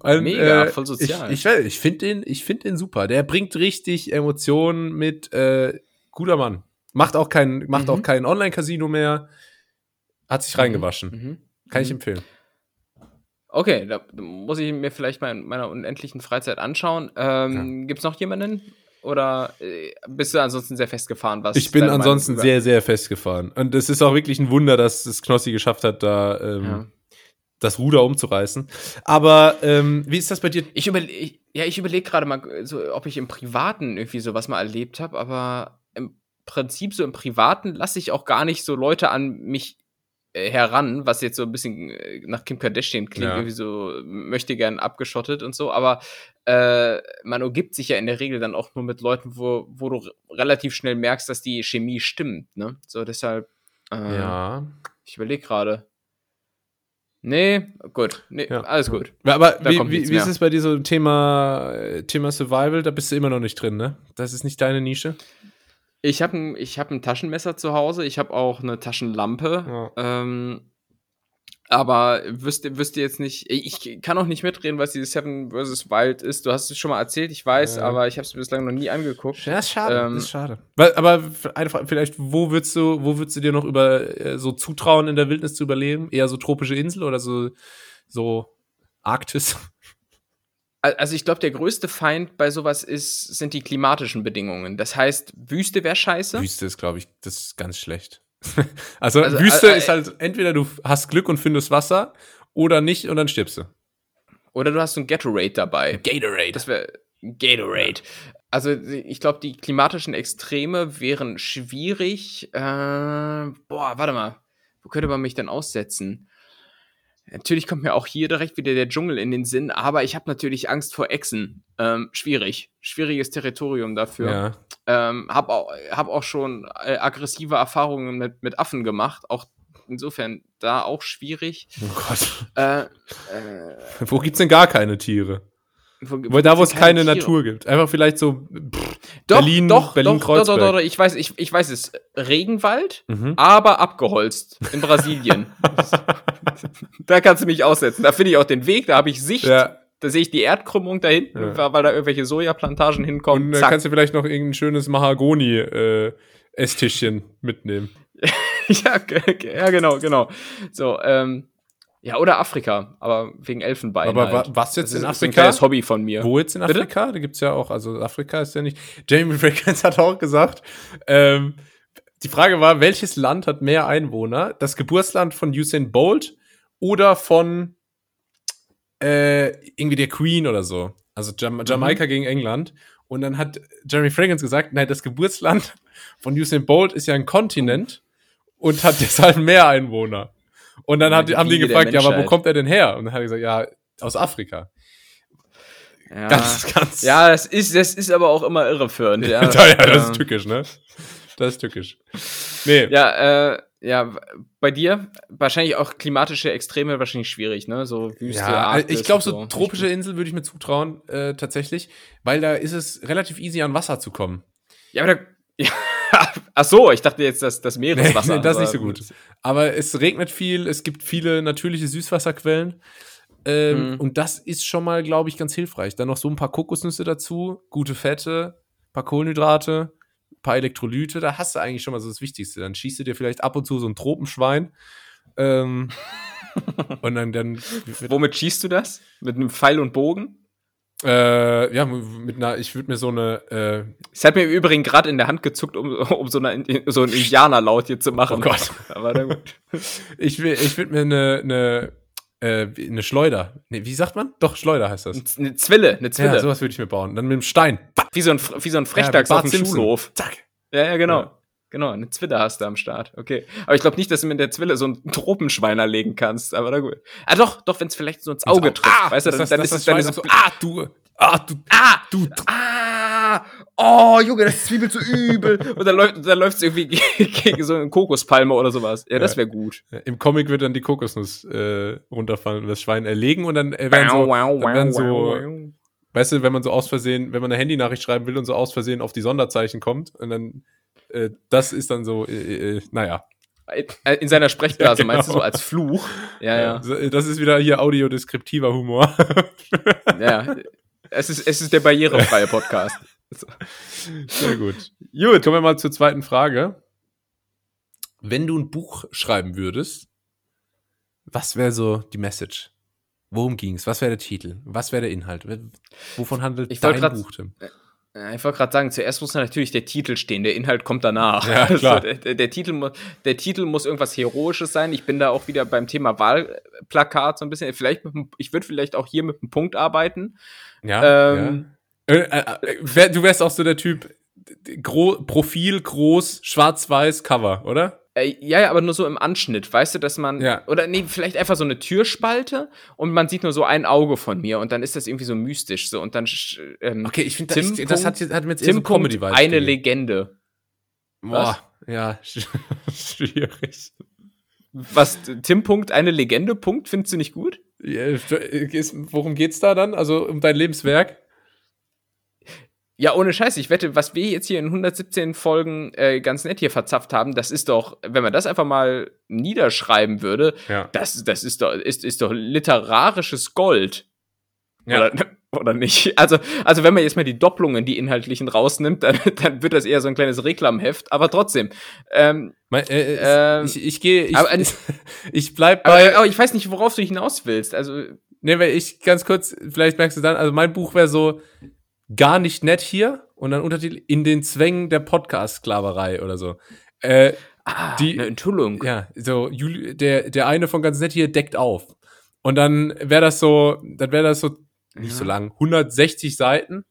Und, Mega, äh, voll sozial. Ich, ich, ich finde den, ich find den super. Der bringt richtig Emotionen mit. Äh, guter Mann. Macht auch kein, macht mhm. auch kein Online-Casino mehr. Hat sich mhm. reingewaschen. Mhm. Kann ich mhm. empfehlen. Okay, da muss ich mir vielleicht mal in meiner unendlichen Freizeit anschauen. Ähm, ja. Gibt es noch jemanden? Oder äh, bist du ansonsten sehr festgefahren? Was ich bin ansonsten sehr, sehr festgefahren. Und es ist auch wirklich ein Wunder, dass es Knossi geschafft hat, da ähm, ja das Ruder umzureißen. Aber ähm, wie ist das bei dir? Ich überlege, ja, ich überlege gerade mal, so, ob ich im Privaten irgendwie sowas mal erlebt habe, aber im Prinzip so im Privaten lasse ich auch gar nicht so Leute an mich äh, heran, was jetzt so ein bisschen äh, nach Kim Kardashian klingt, ja. irgendwie so möchte gern abgeschottet und so, aber äh, man umgibt sich ja in der Regel dann auch nur mit Leuten, wo, wo du relativ schnell merkst, dass die Chemie stimmt, ne? So deshalb. Äh, ja. Ich überlege gerade. Nee, gut. Nee, ja. alles gut. Aber da wie, wie, wie ist es bei dir so Thema, Thema Survival? Da bist du immer noch nicht drin, ne? Das ist nicht deine Nische? Ich habe ein, hab ein Taschenmesser zu Hause. Ich habe auch eine Taschenlampe. Ja. Ähm, aber wüsste, wüsste jetzt nicht, ich kann auch nicht mitreden, was dieses Seven vs. Wild ist. Du hast es schon mal erzählt, ich weiß, ja. aber ich habe es bislang noch nie angeguckt. Ja, ist schade, ähm, ist schade. Aber einfach, vielleicht, wo würdest du, wo würdest du dir noch über äh, so zutrauen, in der Wildnis zu überleben? Eher so tropische Insel oder so, so Arktis? Also ich glaube, der größte Feind bei sowas ist, sind die klimatischen Bedingungen. Das heißt, Wüste wäre scheiße. Wüste ist, glaube ich, das ist ganz schlecht. <laughs> also, also, Wüste äh, ist halt, entweder du hast Glück und findest Wasser oder nicht und dann stirbst du. Oder du hast ein Gatorade dabei. Gatorade. Das wäre Gatorade. Also ich glaube, die klimatischen Extreme wären schwierig. Äh, boah, warte mal. Wo könnte man mich denn aussetzen? Natürlich kommt mir auch hier direkt wieder der Dschungel in den Sinn, aber ich habe natürlich Angst vor Echsen. Ähm, schwierig. Schwieriges Territorium dafür. Ja. Ähm, hab, auch, hab auch schon äh, aggressive Erfahrungen mit, mit Affen gemacht. Auch insofern da auch schwierig. Oh Gott. Äh, äh, <laughs> Wo gibt's denn gar keine Tiere? Wo, wo da, wo es keine Tiere? Natur gibt. Einfach vielleicht so pff, doch, Berlin, doch, Berlin doch, Kreuzberg. Doch, doch, doch, ich weiß, ich, ich weiß es. Regenwald, mhm. aber abgeholzt in Brasilien. <laughs> da kannst du mich aussetzen. Da finde ich auch den Weg, da habe ich Sicht. Ja. Da sehe ich die Erdkrümmung da hinten, ja. weil da irgendwelche Sojaplantagen hinkommen. Und dann kannst du vielleicht noch irgendein schönes Mahagoni-Esstischchen äh, mitnehmen. <laughs> ja, ja, genau, genau. So, ähm, ja, oder Afrika, aber wegen Elfenbein. Aber halt. was jetzt das in Afrika? Das Hobby von mir. Wo jetzt in Afrika? Bitte? Da gibt's ja auch, also Afrika ist ja nicht. Jamie <laughs> Fragrance hat auch gesagt, ähm, die Frage war, welches Land hat mehr Einwohner? Das Geburtsland von Usain Bolt oder von äh, irgendwie der Queen oder so? Also Jam Jamaika mhm. gegen England. Und dann hat Jeremy Fragrance gesagt, nein, das Geburtsland <laughs> von Usain Bolt ist ja ein Kontinent und hat deshalb mehr Einwohner. Und dann hat, haben die gefragt, ja, aber wo kommt er denn her? Und dann hat er gesagt, ja, aus Afrika. Ja, ganz, ganz. Ja, das ist, das ist aber auch immer irreführend. Ja, <laughs> ja, das ist tückisch, ne? Das ist tückisch. Nee. Ja, äh, ja, bei dir wahrscheinlich auch klimatische Extreme wahrscheinlich schwierig, ne? So Wüste, ja, Arktis ich glaube, so, so tropische Insel würde ich mir zutrauen, äh, tatsächlich, weil da ist es relativ easy an Wasser zu kommen. Ja, aber da, <laughs> ja, Ach so, ich dachte jetzt, dass das Meereswasser. Nee, nee, das ist nicht so gut. Aber es regnet viel, es gibt viele natürliche Süßwasserquellen. Ähm, mhm. Und das ist schon mal, glaube ich, ganz hilfreich. Dann noch so ein paar Kokosnüsse dazu, gute Fette, paar Kohlenhydrate, paar Elektrolyte, da hast du eigentlich schon mal so das Wichtigste. Dann schießt du dir vielleicht ab und zu so ein Tropenschwein. Ähm, <laughs> und dann, dann. Womit schießt du das? Mit einem Pfeil und Bogen? Äh, ja, mit einer, ich würde mir so eine. Äh es hat mir im Übrigen gerade in der Hand gezuckt, um, <laughs> um so, eine, so einen Indianerlaut hier zu machen. Oh Gott. <laughs> Aber na gut. ich will, ich würde mir eine, eine, äh, eine Schleuder. Nee, wie sagt man? Doch, Schleuder heißt das. Eine Zwille, eine Zwille. Ja, sowas würde ich mir bauen. Dann mit einem Stein. Wie so ein, wie so ein Frechdachs ja, auf dem. Schulhof. Zack. Ja, ja, genau. Ja. Genau, eine Zwille hast du am Start. Okay. Aber ich glaube nicht, dass du mit der Zwille so einen Tropenschweiner legen kannst. Aber na gut. Ah, doch, doch, wenn es vielleicht so ins Auge trifft. Ah, weißt du, dann, das, dann das, ist es dann ist so, ah, du, ah, du, ah, du, ah, oh, Junge, das ist Zwiebel zu übel. <laughs> Und dann läuft, dann läuft es irgendwie <laughs> gegen so eine Kokospalme oder sowas. Ja, das wäre gut. Im Comic wird dann die Kokosnuss äh, runterfallen und das Schwein erlegen und dann äh, werden so, dann werden so weißt du, wenn man so aus Versehen, wenn man eine Handynachricht schreiben will und so aus Versehen auf die Sonderzeichen kommt und dann äh, das ist dann so, äh, äh, naja. In seiner Sprechblase ja, genau. meinst du so als Fluch? Ja, ja. Das ist wieder hier audiodeskriptiver Humor. ja, es ist, es ist der barrierefreie Podcast. Sehr gut. Gut, kommen wir mal zur zweiten Frage. Wenn du ein Buch schreiben würdest, was wäre so die Message? Worum ging es? Was wäre der Titel? Was wäre der Inhalt? Wovon handelt ich dein Buch, Tim? Ich wollte gerade sagen, zuerst muss natürlich der Titel stehen, der Inhalt kommt danach. Ja, klar. Also der, der, Titel muss, der Titel muss irgendwas Heroisches sein. Ich bin da auch wieder beim Thema Wahlplakat so ein bisschen. Vielleicht mit, ich würde vielleicht auch hier mit einem Punkt arbeiten. Ja. Ähm, ja. Äh, äh, du wärst auch so der Typ, Gro Profil, groß, schwarz-weiß, Cover, oder? Äh, ja, ja, aber nur so im Anschnitt, weißt du, dass man. Ja. Oder nee, vielleicht einfach so eine Türspalte und man sieht nur so ein Auge von mir und dann ist das irgendwie so mystisch so und dann. Ähm, okay, ich finde, das, das hat, hat mir jetzt Tim so comedy Eine gegeben. Legende. Boah, ja, <laughs> schwierig. Was, Tim Punkt, eine Legende, Punkt, findest du nicht gut? Ja, worum geht's da dann? Also um dein Lebenswerk? Ja, ohne Scheiß, ich wette, was wir jetzt hier in 117 Folgen äh, ganz nett hier verzapft haben, das ist doch, wenn man das einfach mal niederschreiben würde, ja. das, das ist doch, ist, ist doch literarisches Gold. Ja. Oder, <laughs> oder nicht? Also, also wenn man jetzt mal die Doppelungen, die inhaltlichen rausnimmt, dann, <laughs> dann wird das eher so ein kleines Reklamheft, aber trotzdem. Ähm, mein, äh, äh, ich, ich gehe, ich, aber, ich, <laughs> ich bleib bei. Aber, aber ich weiß nicht, worauf du hinaus willst. Also. Nee, weil ich ganz kurz, vielleicht merkst du dann, also mein Buch wäre so, gar nicht nett hier und dann Untertitel in den Zwängen der Podcast-Sklaverei oder so. Äh, ah, die, eine Enthüllung. Ja, so, Juli, der, der eine von ganz nett hier deckt auf. Und dann wäre das so, dann wäre das so, nicht ja. so lang, 160 Seiten,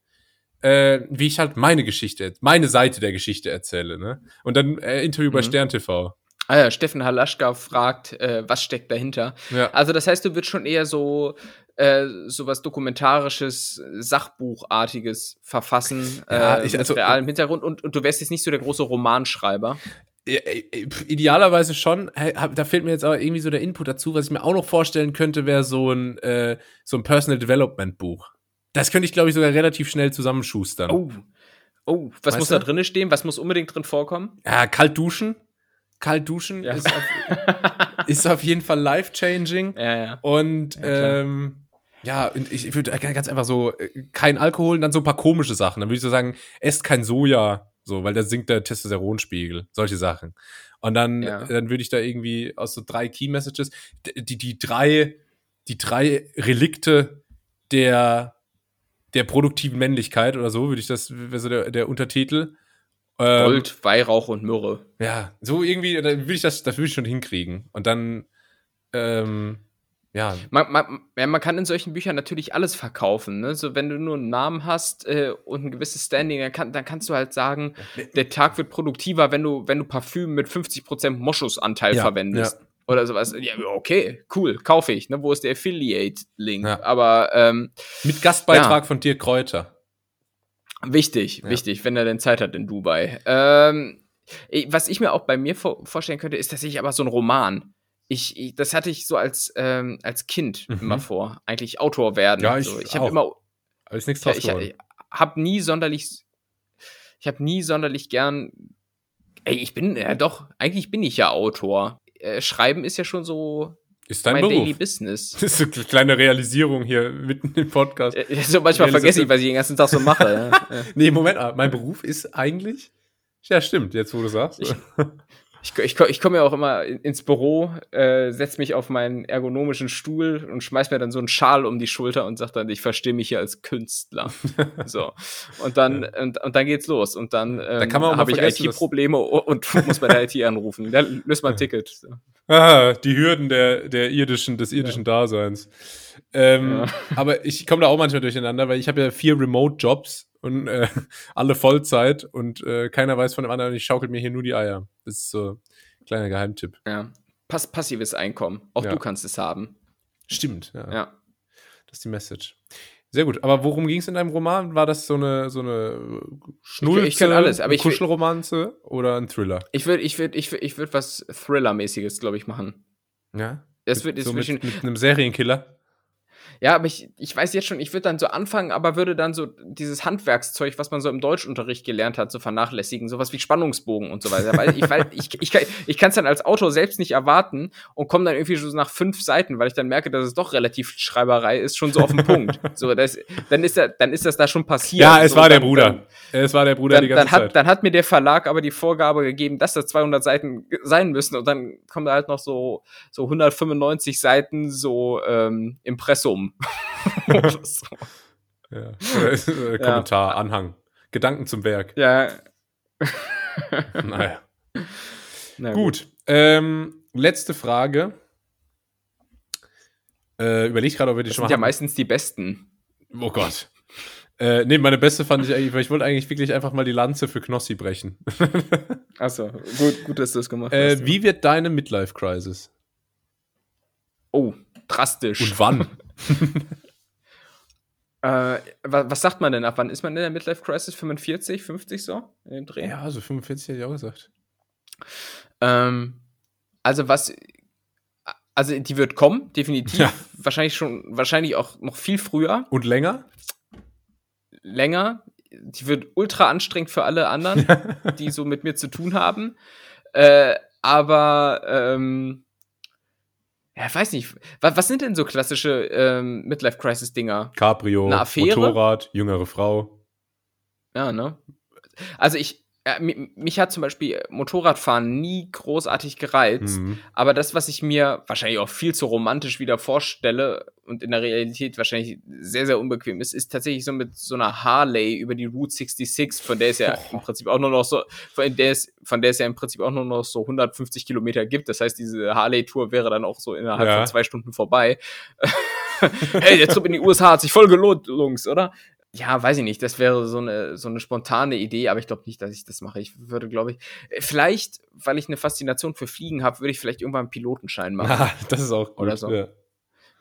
äh, wie ich halt meine Geschichte, meine Seite der Geschichte erzähle, ne? Und dann äh, Interview mhm. bei Stern TV. Ah ja, Steffen Halaschka fragt, äh, was steckt dahinter. Ja. Also das heißt, du würdest schon eher so äh, sowas dokumentarisches, Sachbuchartiges verfassen, ja, äh, ich, also, mit realem Hintergrund und, und du wärst jetzt nicht so der große Romanschreiber. Idealerweise schon. Da fehlt mir jetzt aber irgendwie so der Input dazu. Was ich mir auch noch vorstellen könnte, wäre so ein, äh, so ein Personal Development Buch. Das könnte ich, glaube ich, sogar relativ schnell zusammenschustern. Oh. Oh, was weißt muss du? da drin stehen? Was muss unbedingt drin vorkommen? Ja, kalt duschen. Kalt duschen ja. ist, auf, ist, auf, jeden Fall life-changing. Ja, ja. Und ja, ähm, ja, ich würde ganz einfach so, äh, kein Alkohol und dann so ein paar komische Sachen. Dann würde ich so sagen, esst kein Soja, so, weil da sinkt der Testosteronspiegel. Solche Sachen. Und dann, ja. dann würde ich da irgendwie aus so drei Key Messages, die, die drei, die drei Relikte der, der produktiven Männlichkeit oder so, würde ich das, wäre so der, der Untertitel. Ähm, Gold, Weihrauch und Myrrhe. Ja, so irgendwie, dann würde ich das, das würde ich schon hinkriegen. Und dann, ähm, ja. Man, man, ja, man kann in solchen Büchern natürlich alles verkaufen. Ne? So, wenn du nur einen Namen hast äh, und ein gewisses Standing, dann, kann, dann kannst du halt sagen, der Tag wird produktiver, wenn du, wenn du Parfüm mit 50% Moschussanteil ja, verwendest. Ja. Oder sowas. Ja, okay, cool, kaufe ich. Ne? Wo ist der Affiliate-Link? Aber ähm, mit Gastbeitrag von dir Kräuter. Wichtig, wichtig, wenn er denn Zeit hat in Dubai. Ähm, was ich mir auch bei mir vorstellen könnte, ist tatsächlich aber so ein Roman ich, ich, das hatte ich so als, ähm, als Kind mhm. immer vor, eigentlich Autor werden. Ja, ich, so. ich habe immer. Aber ist nichts draus ich, ich habe nie sonderlich, ich habe nie sonderlich gern. Ey, ich bin ja doch, eigentlich bin ich ja Autor. Äh, Schreiben ist ja schon so. Ist dein mein Beruf. Daily Business. <laughs> Das ist eine kleine Realisierung hier mitten im Podcast. Ja, so manchmal vergesse ich, was ich den ganzen Tag so mache. <laughs> ja. Nee, Moment, mein Beruf ist eigentlich. Ja, stimmt, jetzt wo du sagst. Ich, ich, ich, ich komme ja auch immer ins Büro, äh, setze mich auf meinen ergonomischen Stuhl und schmeiß mir dann so einen Schal um die Schulter und sag dann, ich verstehe mich hier als Künstler. <laughs> so. Und dann, ja. und, und dann geht's los. Und dann, ähm, dann habe ich IT-Probleme und <laughs> muss bei der IT anrufen. Da löst mal ein Ticket. Ah, die Hürden der, der irdischen, des irdischen ja. Daseins. Ähm, ja. Aber ich komme da auch manchmal durcheinander, weil ich habe ja vier Remote-Jobs und äh, alle Vollzeit und äh, keiner weiß von dem anderen, ich schaukel mir hier nur die Eier. Das ist so ein kleiner Geheimtipp. Ja. Pass passives Einkommen. Auch ja. du kannst es haben. Stimmt, ja. ja. Das ist die Message. Sehr gut. Aber worum ging es in deinem Roman? War das so eine so eine Schnulze, ich, ich alles, aber eine Kuschelromanze oder ein Thriller? Ich würde ich würde ich würde ich würde was Thriller-mäßiges, glaube ich, machen. Ja. Es wird so mit, mit einem Serienkiller. Ja, aber ich, ich weiß jetzt schon, ich würde dann so anfangen, aber würde dann so dieses Handwerkszeug, was man so im Deutschunterricht gelernt hat, so vernachlässigen, sowas wie Spannungsbogen und so weiter. Weil ich, weil ich, ich, kann, ich kann es dann als Autor selbst nicht erwarten und komme dann irgendwie so nach fünf Seiten, weil ich dann merke, dass es doch relativ Schreiberei ist, schon so auf den Punkt. <laughs> So, das, dann, ist da, dann ist das da schon passiert. Ja, es so, war der Bruder. Dann, es war der Bruder dann, die ganze dann hat, Zeit. Dann hat mir der Verlag aber die Vorgabe gegeben, dass das 200 Seiten sein müssen und dann kommen da halt noch so, so 195 Seiten so ähm, Impressum. <laughs> so. ja. Äh, Kommentar, ja. Anhang. Gedanken zum Werk. Ja. naja. <laughs> Na gut. gut. Ähm, letzte Frage. Äh, überleg gerade, ob wir die das schon sind ja meistens die besten. Oh Gott. Äh, nee, meine beste fand ich eigentlich, weil ich wollte eigentlich wirklich einfach mal die Lanze für Knossi brechen. <laughs> Achso, gut, gut, dass du das gemacht äh, hast. Wie wird deine Midlife-Crisis? Oh, drastisch. Und wann? <laughs> Äh, was, was, sagt man denn ab? Wann ist man in der Midlife Crisis? 45, 50 so? In dem Dreh? Ja, also 45 hätte ich auch gesagt. Ähm, also was, also die wird kommen, definitiv. Ja. Wahrscheinlich schon, wahrscheinlich auch noch viel früher. Und länger? Länger. Die wird ultra anstrengend für alle anderen, <laughs> die so mit mir zu tun haben. Äh, aber ähm, ja, ich weiß nicht. Was, was sind denn so klassische ähm, Midlife-Crisis-Dinger? Cabrio, Motorrad, jüngere Frau. Ja, ne? Also ich, ja, mich hat zum Beispiel Motorradfahren nie großartig gereizt, mhm. aber das, was ich mir wahrscheinlich auch viel zu romantisch wieder vorstelle und in der Realität wahrscheinlich sehr, sehr unbequem ist, ist tatsächlich so mit so einer Harley über die Route 66, von der es ja oh. <laughs> im Prinzip auch nur noch so, von der es, von der es ja im Prinzip auch nur noch so 150 Kilometer gibt. Das heißt, diese Harley-Tour wäre dann auch so innerhalb ja. von zwei Stunden vorbei. <laughs> Ey, der Trip in die USA hat sich voll gelohnt, Jungs, oder? Ja, weiß ich nicht, das wäre so eine, so eine spontane Idee, aber ich glaube nicht, dass ich das mache. Ich würde, glaube ich, äh, vielleicht, weil ich eine Faszination für Fliegen habe, würde ich vielleicht irgendwann einen Pilotenschein machen. Ah, <laughs> das ist auch gut. Oder so. Ja.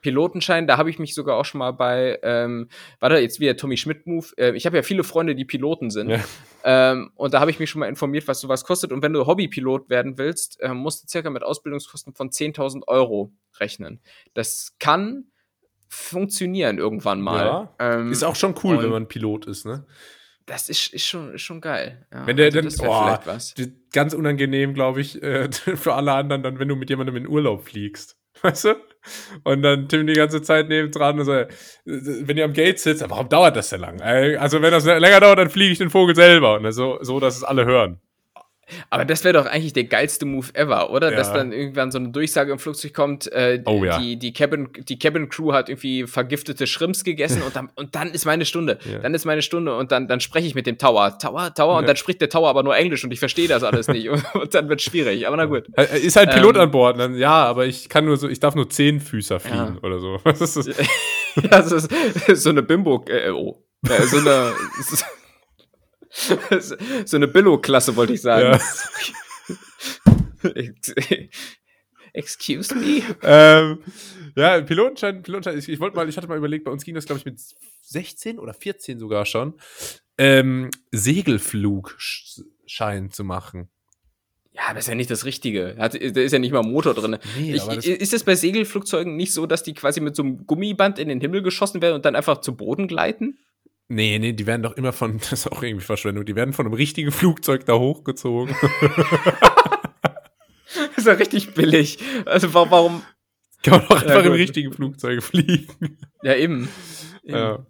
Pilotenschein, da habe ich mich sogar auch schon mal bei, ähm, warte, jetzt wieder Tommy Schmidt-Move. Äh, ich habe ja viele Freunde, die Piloten sind. Ja. Ähm, und da habe ich mich schon mal informiert, was sowas kostet. Und wenn du Hobbypilot werden willst, äh, musst du circa mit Ausbildungskosten von 10.000 Euro rechnen. Das kann funktionieren irgendwann mal. Ja, ähm, ist auch schon cool, wenn man Pilot ist, ne? Das ist, ist, schon, ist schon geil. Ja, wenn der also dann, oh, ganz unangenehm, glaube ich, äh, <laughs> für alle anderen, dann, wenn du mit jemandem in Urlaub fliegst. <laughs> Weißt du? Und dann Tim die ganze Zeit neben dran und so, äh, wenn ihr am Gate sitzt, warum dauert das denn lang? Also, wenn das länger dauert, dann fliege ich den Vogel selber. Und so, so, dass es alle hören. Aber das wäre doch eigentlich der geilste Move ever, oder? Ja. Dass dann irgendwann so eine Durchsage im Flugzeug kommt, äh, oh, ja. die, die, Cabin, die Cabin Crew hat irgendwie vergiftete Shrimps gegessen und dann, und dann ist meine Stunde. Ja. Dann ist meine Stunde und dann, dann spreche ich mit dem Tower. Tower, Tower, und dann spricht der Tower aber nur Englisch und ich verstehe das alles nicht. Und, und, dann wird es schwierig. Aber na gut. Ist halt Pilot ähm, an Bord. Dann, ja, aber ich kann nur so, ich darf nur zehn Füßer fliegen oder so. <laughs> Was ist das? <laughs> ja, das ist so eine Bimbo, äh, oh. Äh, so eine. <laughs> <laughs> so eine Billo-Klasse, wollte ich sagen. Ja. <laughs> Excuse me? Ähm, ja, Pilotenschein, Pilotenschein, ich, ich wollte mal, ich hatte mal überlegt, bei uns ging das, glaube ich, mit 16 oder 14 sogar schon, ähm, Segelflugschein zu machen. Ja, aber ist ja nicht das Richtige. Hat, da ist ja nicht mal ein Motor drin. Nee, ich, das ist es bei Segelflugzeugen nicht so, dass die quasi mit so einem Gummiband in den Himmel geschossen werden und dann einfach zu Boden gleiten? Nee, nee, die werden doch immer von, <laughs> das ist auch irgendwie Verschwendung, die werden von einem richtigen Flugzeug da hochgezogen. das <laughs> ist ja richtig billig. Also warum, Kann man auch einfach ja, im richtigen Flugzeug fliegen. Ja, eben. eben. Ja.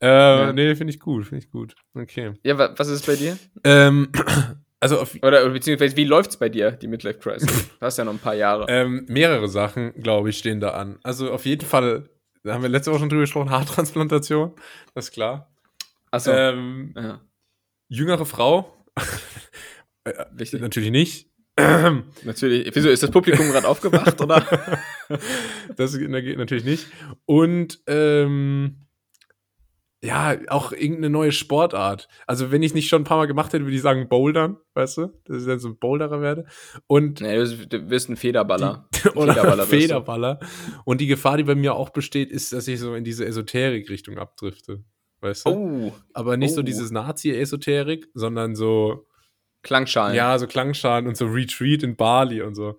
Äh, ja. Nee, finde ich gut, finde ich gut. Okay. Ja, was ist bei dir? Ähm, <clears throat> also auf, oder, oder beziehungsweise wie läuft's bei dir, die Midlife Crisis? <laughs> Du hast ja noch ein paar Jahre. Ähm, mehrere Sachen, glaube ich, stehen da an. Also auf jeden Fall, da haben wir letzte Woche schon drüber gesprochen, Haartransplantation, das ist klar. Achso. Ähm, ja. Jüngere Frau. <laughs> Wichtig. Natürlich nicht. <clears throat> Natürlich. Wieso ist das Publikum gerade aufgewacht, oder? <laughs> das geht natürlich nicht. Und ähm, ja, auch irgendeine neue Sportart. Also, wenn ich nicht schon ein paar Mal gemacht hätte, würde ich sagen Bouldern, weißt du? Dass ich dann so ein Boulderer werde. Und. Nee, du wirst ein Federballer. Die, <laughs> oder Federballer. Federballer. Und die Gefahr, die bei mir auch besteht, ist, dass ich so in diese Esoterik-Richtung abdrifte. Weißt du? Oh. Aber nicht oh. so dieses Nazi-Esoterik, sondern so. Klangschalen. Ja, so Klangschalen und so Retreat in Bali und so.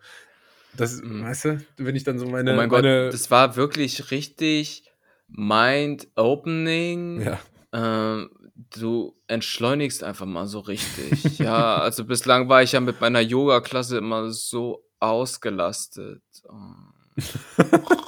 Das, mhm. weißt du, wenn ich dann so meine. Oh mein meine Gott, das war wirklich richtig mind-opening. Ja. Ähm, du entschleunigst einfach mal so richtig. ja, also bislang war ich ja mit meiner Yoga-Klasse immer so ausgelastet. Oh. <laughs>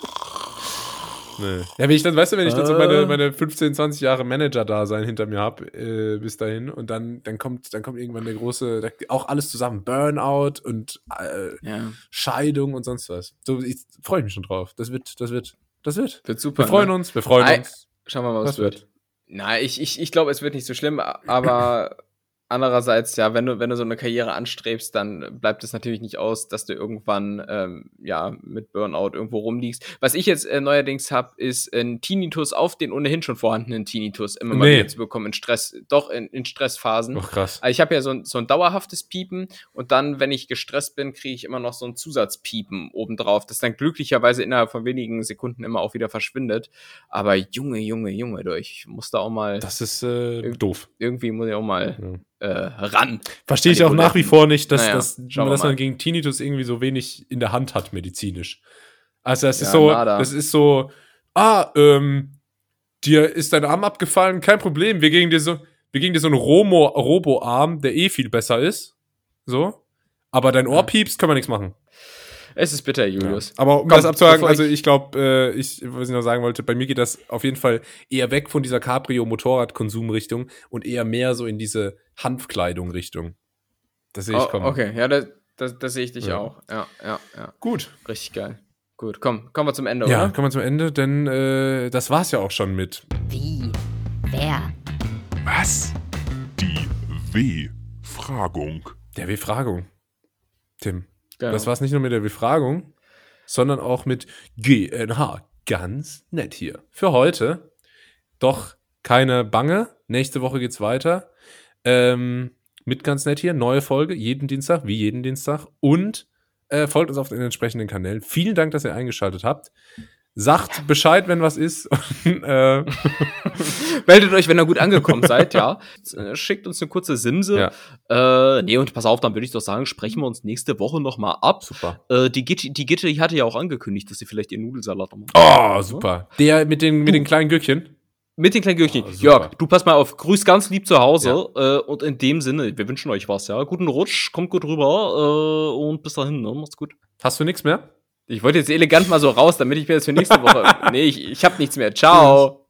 Nee. Ja, wenn ich dann, weißt du, wenn ich dann so meine, ah. meine 15, 20 Jahre Manager-Dasein hinter mir habe, äh, bis dahin, und dann, dann kommt, dann kommt irgendwann der große, auch alles zusammen, Burnout und äh, ja. Scheidung und sonst was. So, ich freue mich schon drauf. Das wird, das wird, das wird. Wird super. Wir freuen ne? uns, wir freuen I uns. Schauen wir mal, was, was wird. wird. Na, ich, ich, ich glaube, es wird nicht so schlimm, aber <coughs> andererseits, ja, wenn du, wenn du so eine Karriere anstrebst, dann bleibt es natürlich nicht aus, dass du irgendwann ähm, ja mit Burnout irgendwo rumliegst. Was ich jetzt äh, neuerdings habe, ist ein Tinnitus auf den ohnehin schon vorhandenen Tinnitus immer mal nee. wieder zu bekommen in Stress, doch in, in Stressphasen. Ach, krass. Also ich habe ja so ein, so ein dauerhaftes Piepen und dann, wenn ich gestresst bin, kriege ich immer noch so ein Zusatzpiepen obendrauf, das dann glücklicherweise innerhalb von wenigen Sekunden immer auch wieder verschwindet. Aber Junge, Junge, Junge, ich muss da auch mal. Das ist äh, doof. Irgendwie muss ich auch mal. Ja äh, ran. Verstehe ich auch nach wie vor nicht, dass, naja, dass, dass man gegen Tinnitus irgendwie so wenig in der Hand hat, medizinisch. Also es ja, ist so, nada. das ist so, ah, ähm, dir ist dein Arm abgefallen, kein Problem, wir gegen dir so, wir gegen dir so einen Romo, Robo-Arm, der eh viel besser ist. So. Aber dein Ohr ja. piepst, können wir nichts machen. Es ist bitter, Julius. Ja. Aber um Komm, das abzuhaken, also ich glaube, äh, ich, was ich noch sagen wollte, bei mir geht das auf jeden Fall eher weg von dieser Cabrio-Motorrad-Konsum-Richtung und eher mehr so in diese Hanfkleidung-Richtung. Das sehe ich oh, kommen. Okay, ja, das, das, das sehe ich dich ja. auch. Ja, ja, ja. Gut. Richtig geil. Gut, komm, kommen wir zum Ende, ja, oder? Ja, kommen wir zum Ende, denn äh, das war's ja auch schon mit. Wie? Wer? Was? Die W-Fragung. Der W-Fragung. Tim. Genau. Das war es nicht nur mit der Befragung, sondern auch mit GNH. Ganz nett hier. Für heute. Doch keine Bange. Nächste Woche geht's weiter. Ähm, mit ganz nett hier. Neue Folge. Jeden Dienstag, wie jeden Dienstag. Und äh, folgt uns auf den entsprechenden Kanälen. Vielen Dank, dass ihr eingeschaltet habt. Sagt Bescheid, wenn was ist. <laughs> äh. <laughs> Meldet euch, wenn ihr gut angekommen seid, ja. Äh, schickt uns eine kurze Simse. Ja. Äh, nee, und pass auf, dann würde ich doch sagen, sprechen wir uns nächste Woche nochmal ab. Super. Äh, die Gitte, die Gitte die hatte ja auch angekündigt, dass sie vielleicht ihr Nudelsalat machen. Oh, super. Der mit den, mit den kleinen Gürkchen. Mit den kleinen Gürkchen. Oh, Jörg, du pass mal auf. Grüß ganz lieb zu Hause. Ja. Äh, und in dem Sinne, wir wünschen euch was, ja. Guten Rutsch, kommt gut rüber äh, und bis dahin, ne? Macht's gut. Hast du nichts mehr? Ich wollte jetzt elegant mal so raus, damit ich mir das für nächste Woche. <laughs> nee, ich, ich habe nichts mehr. Ciao.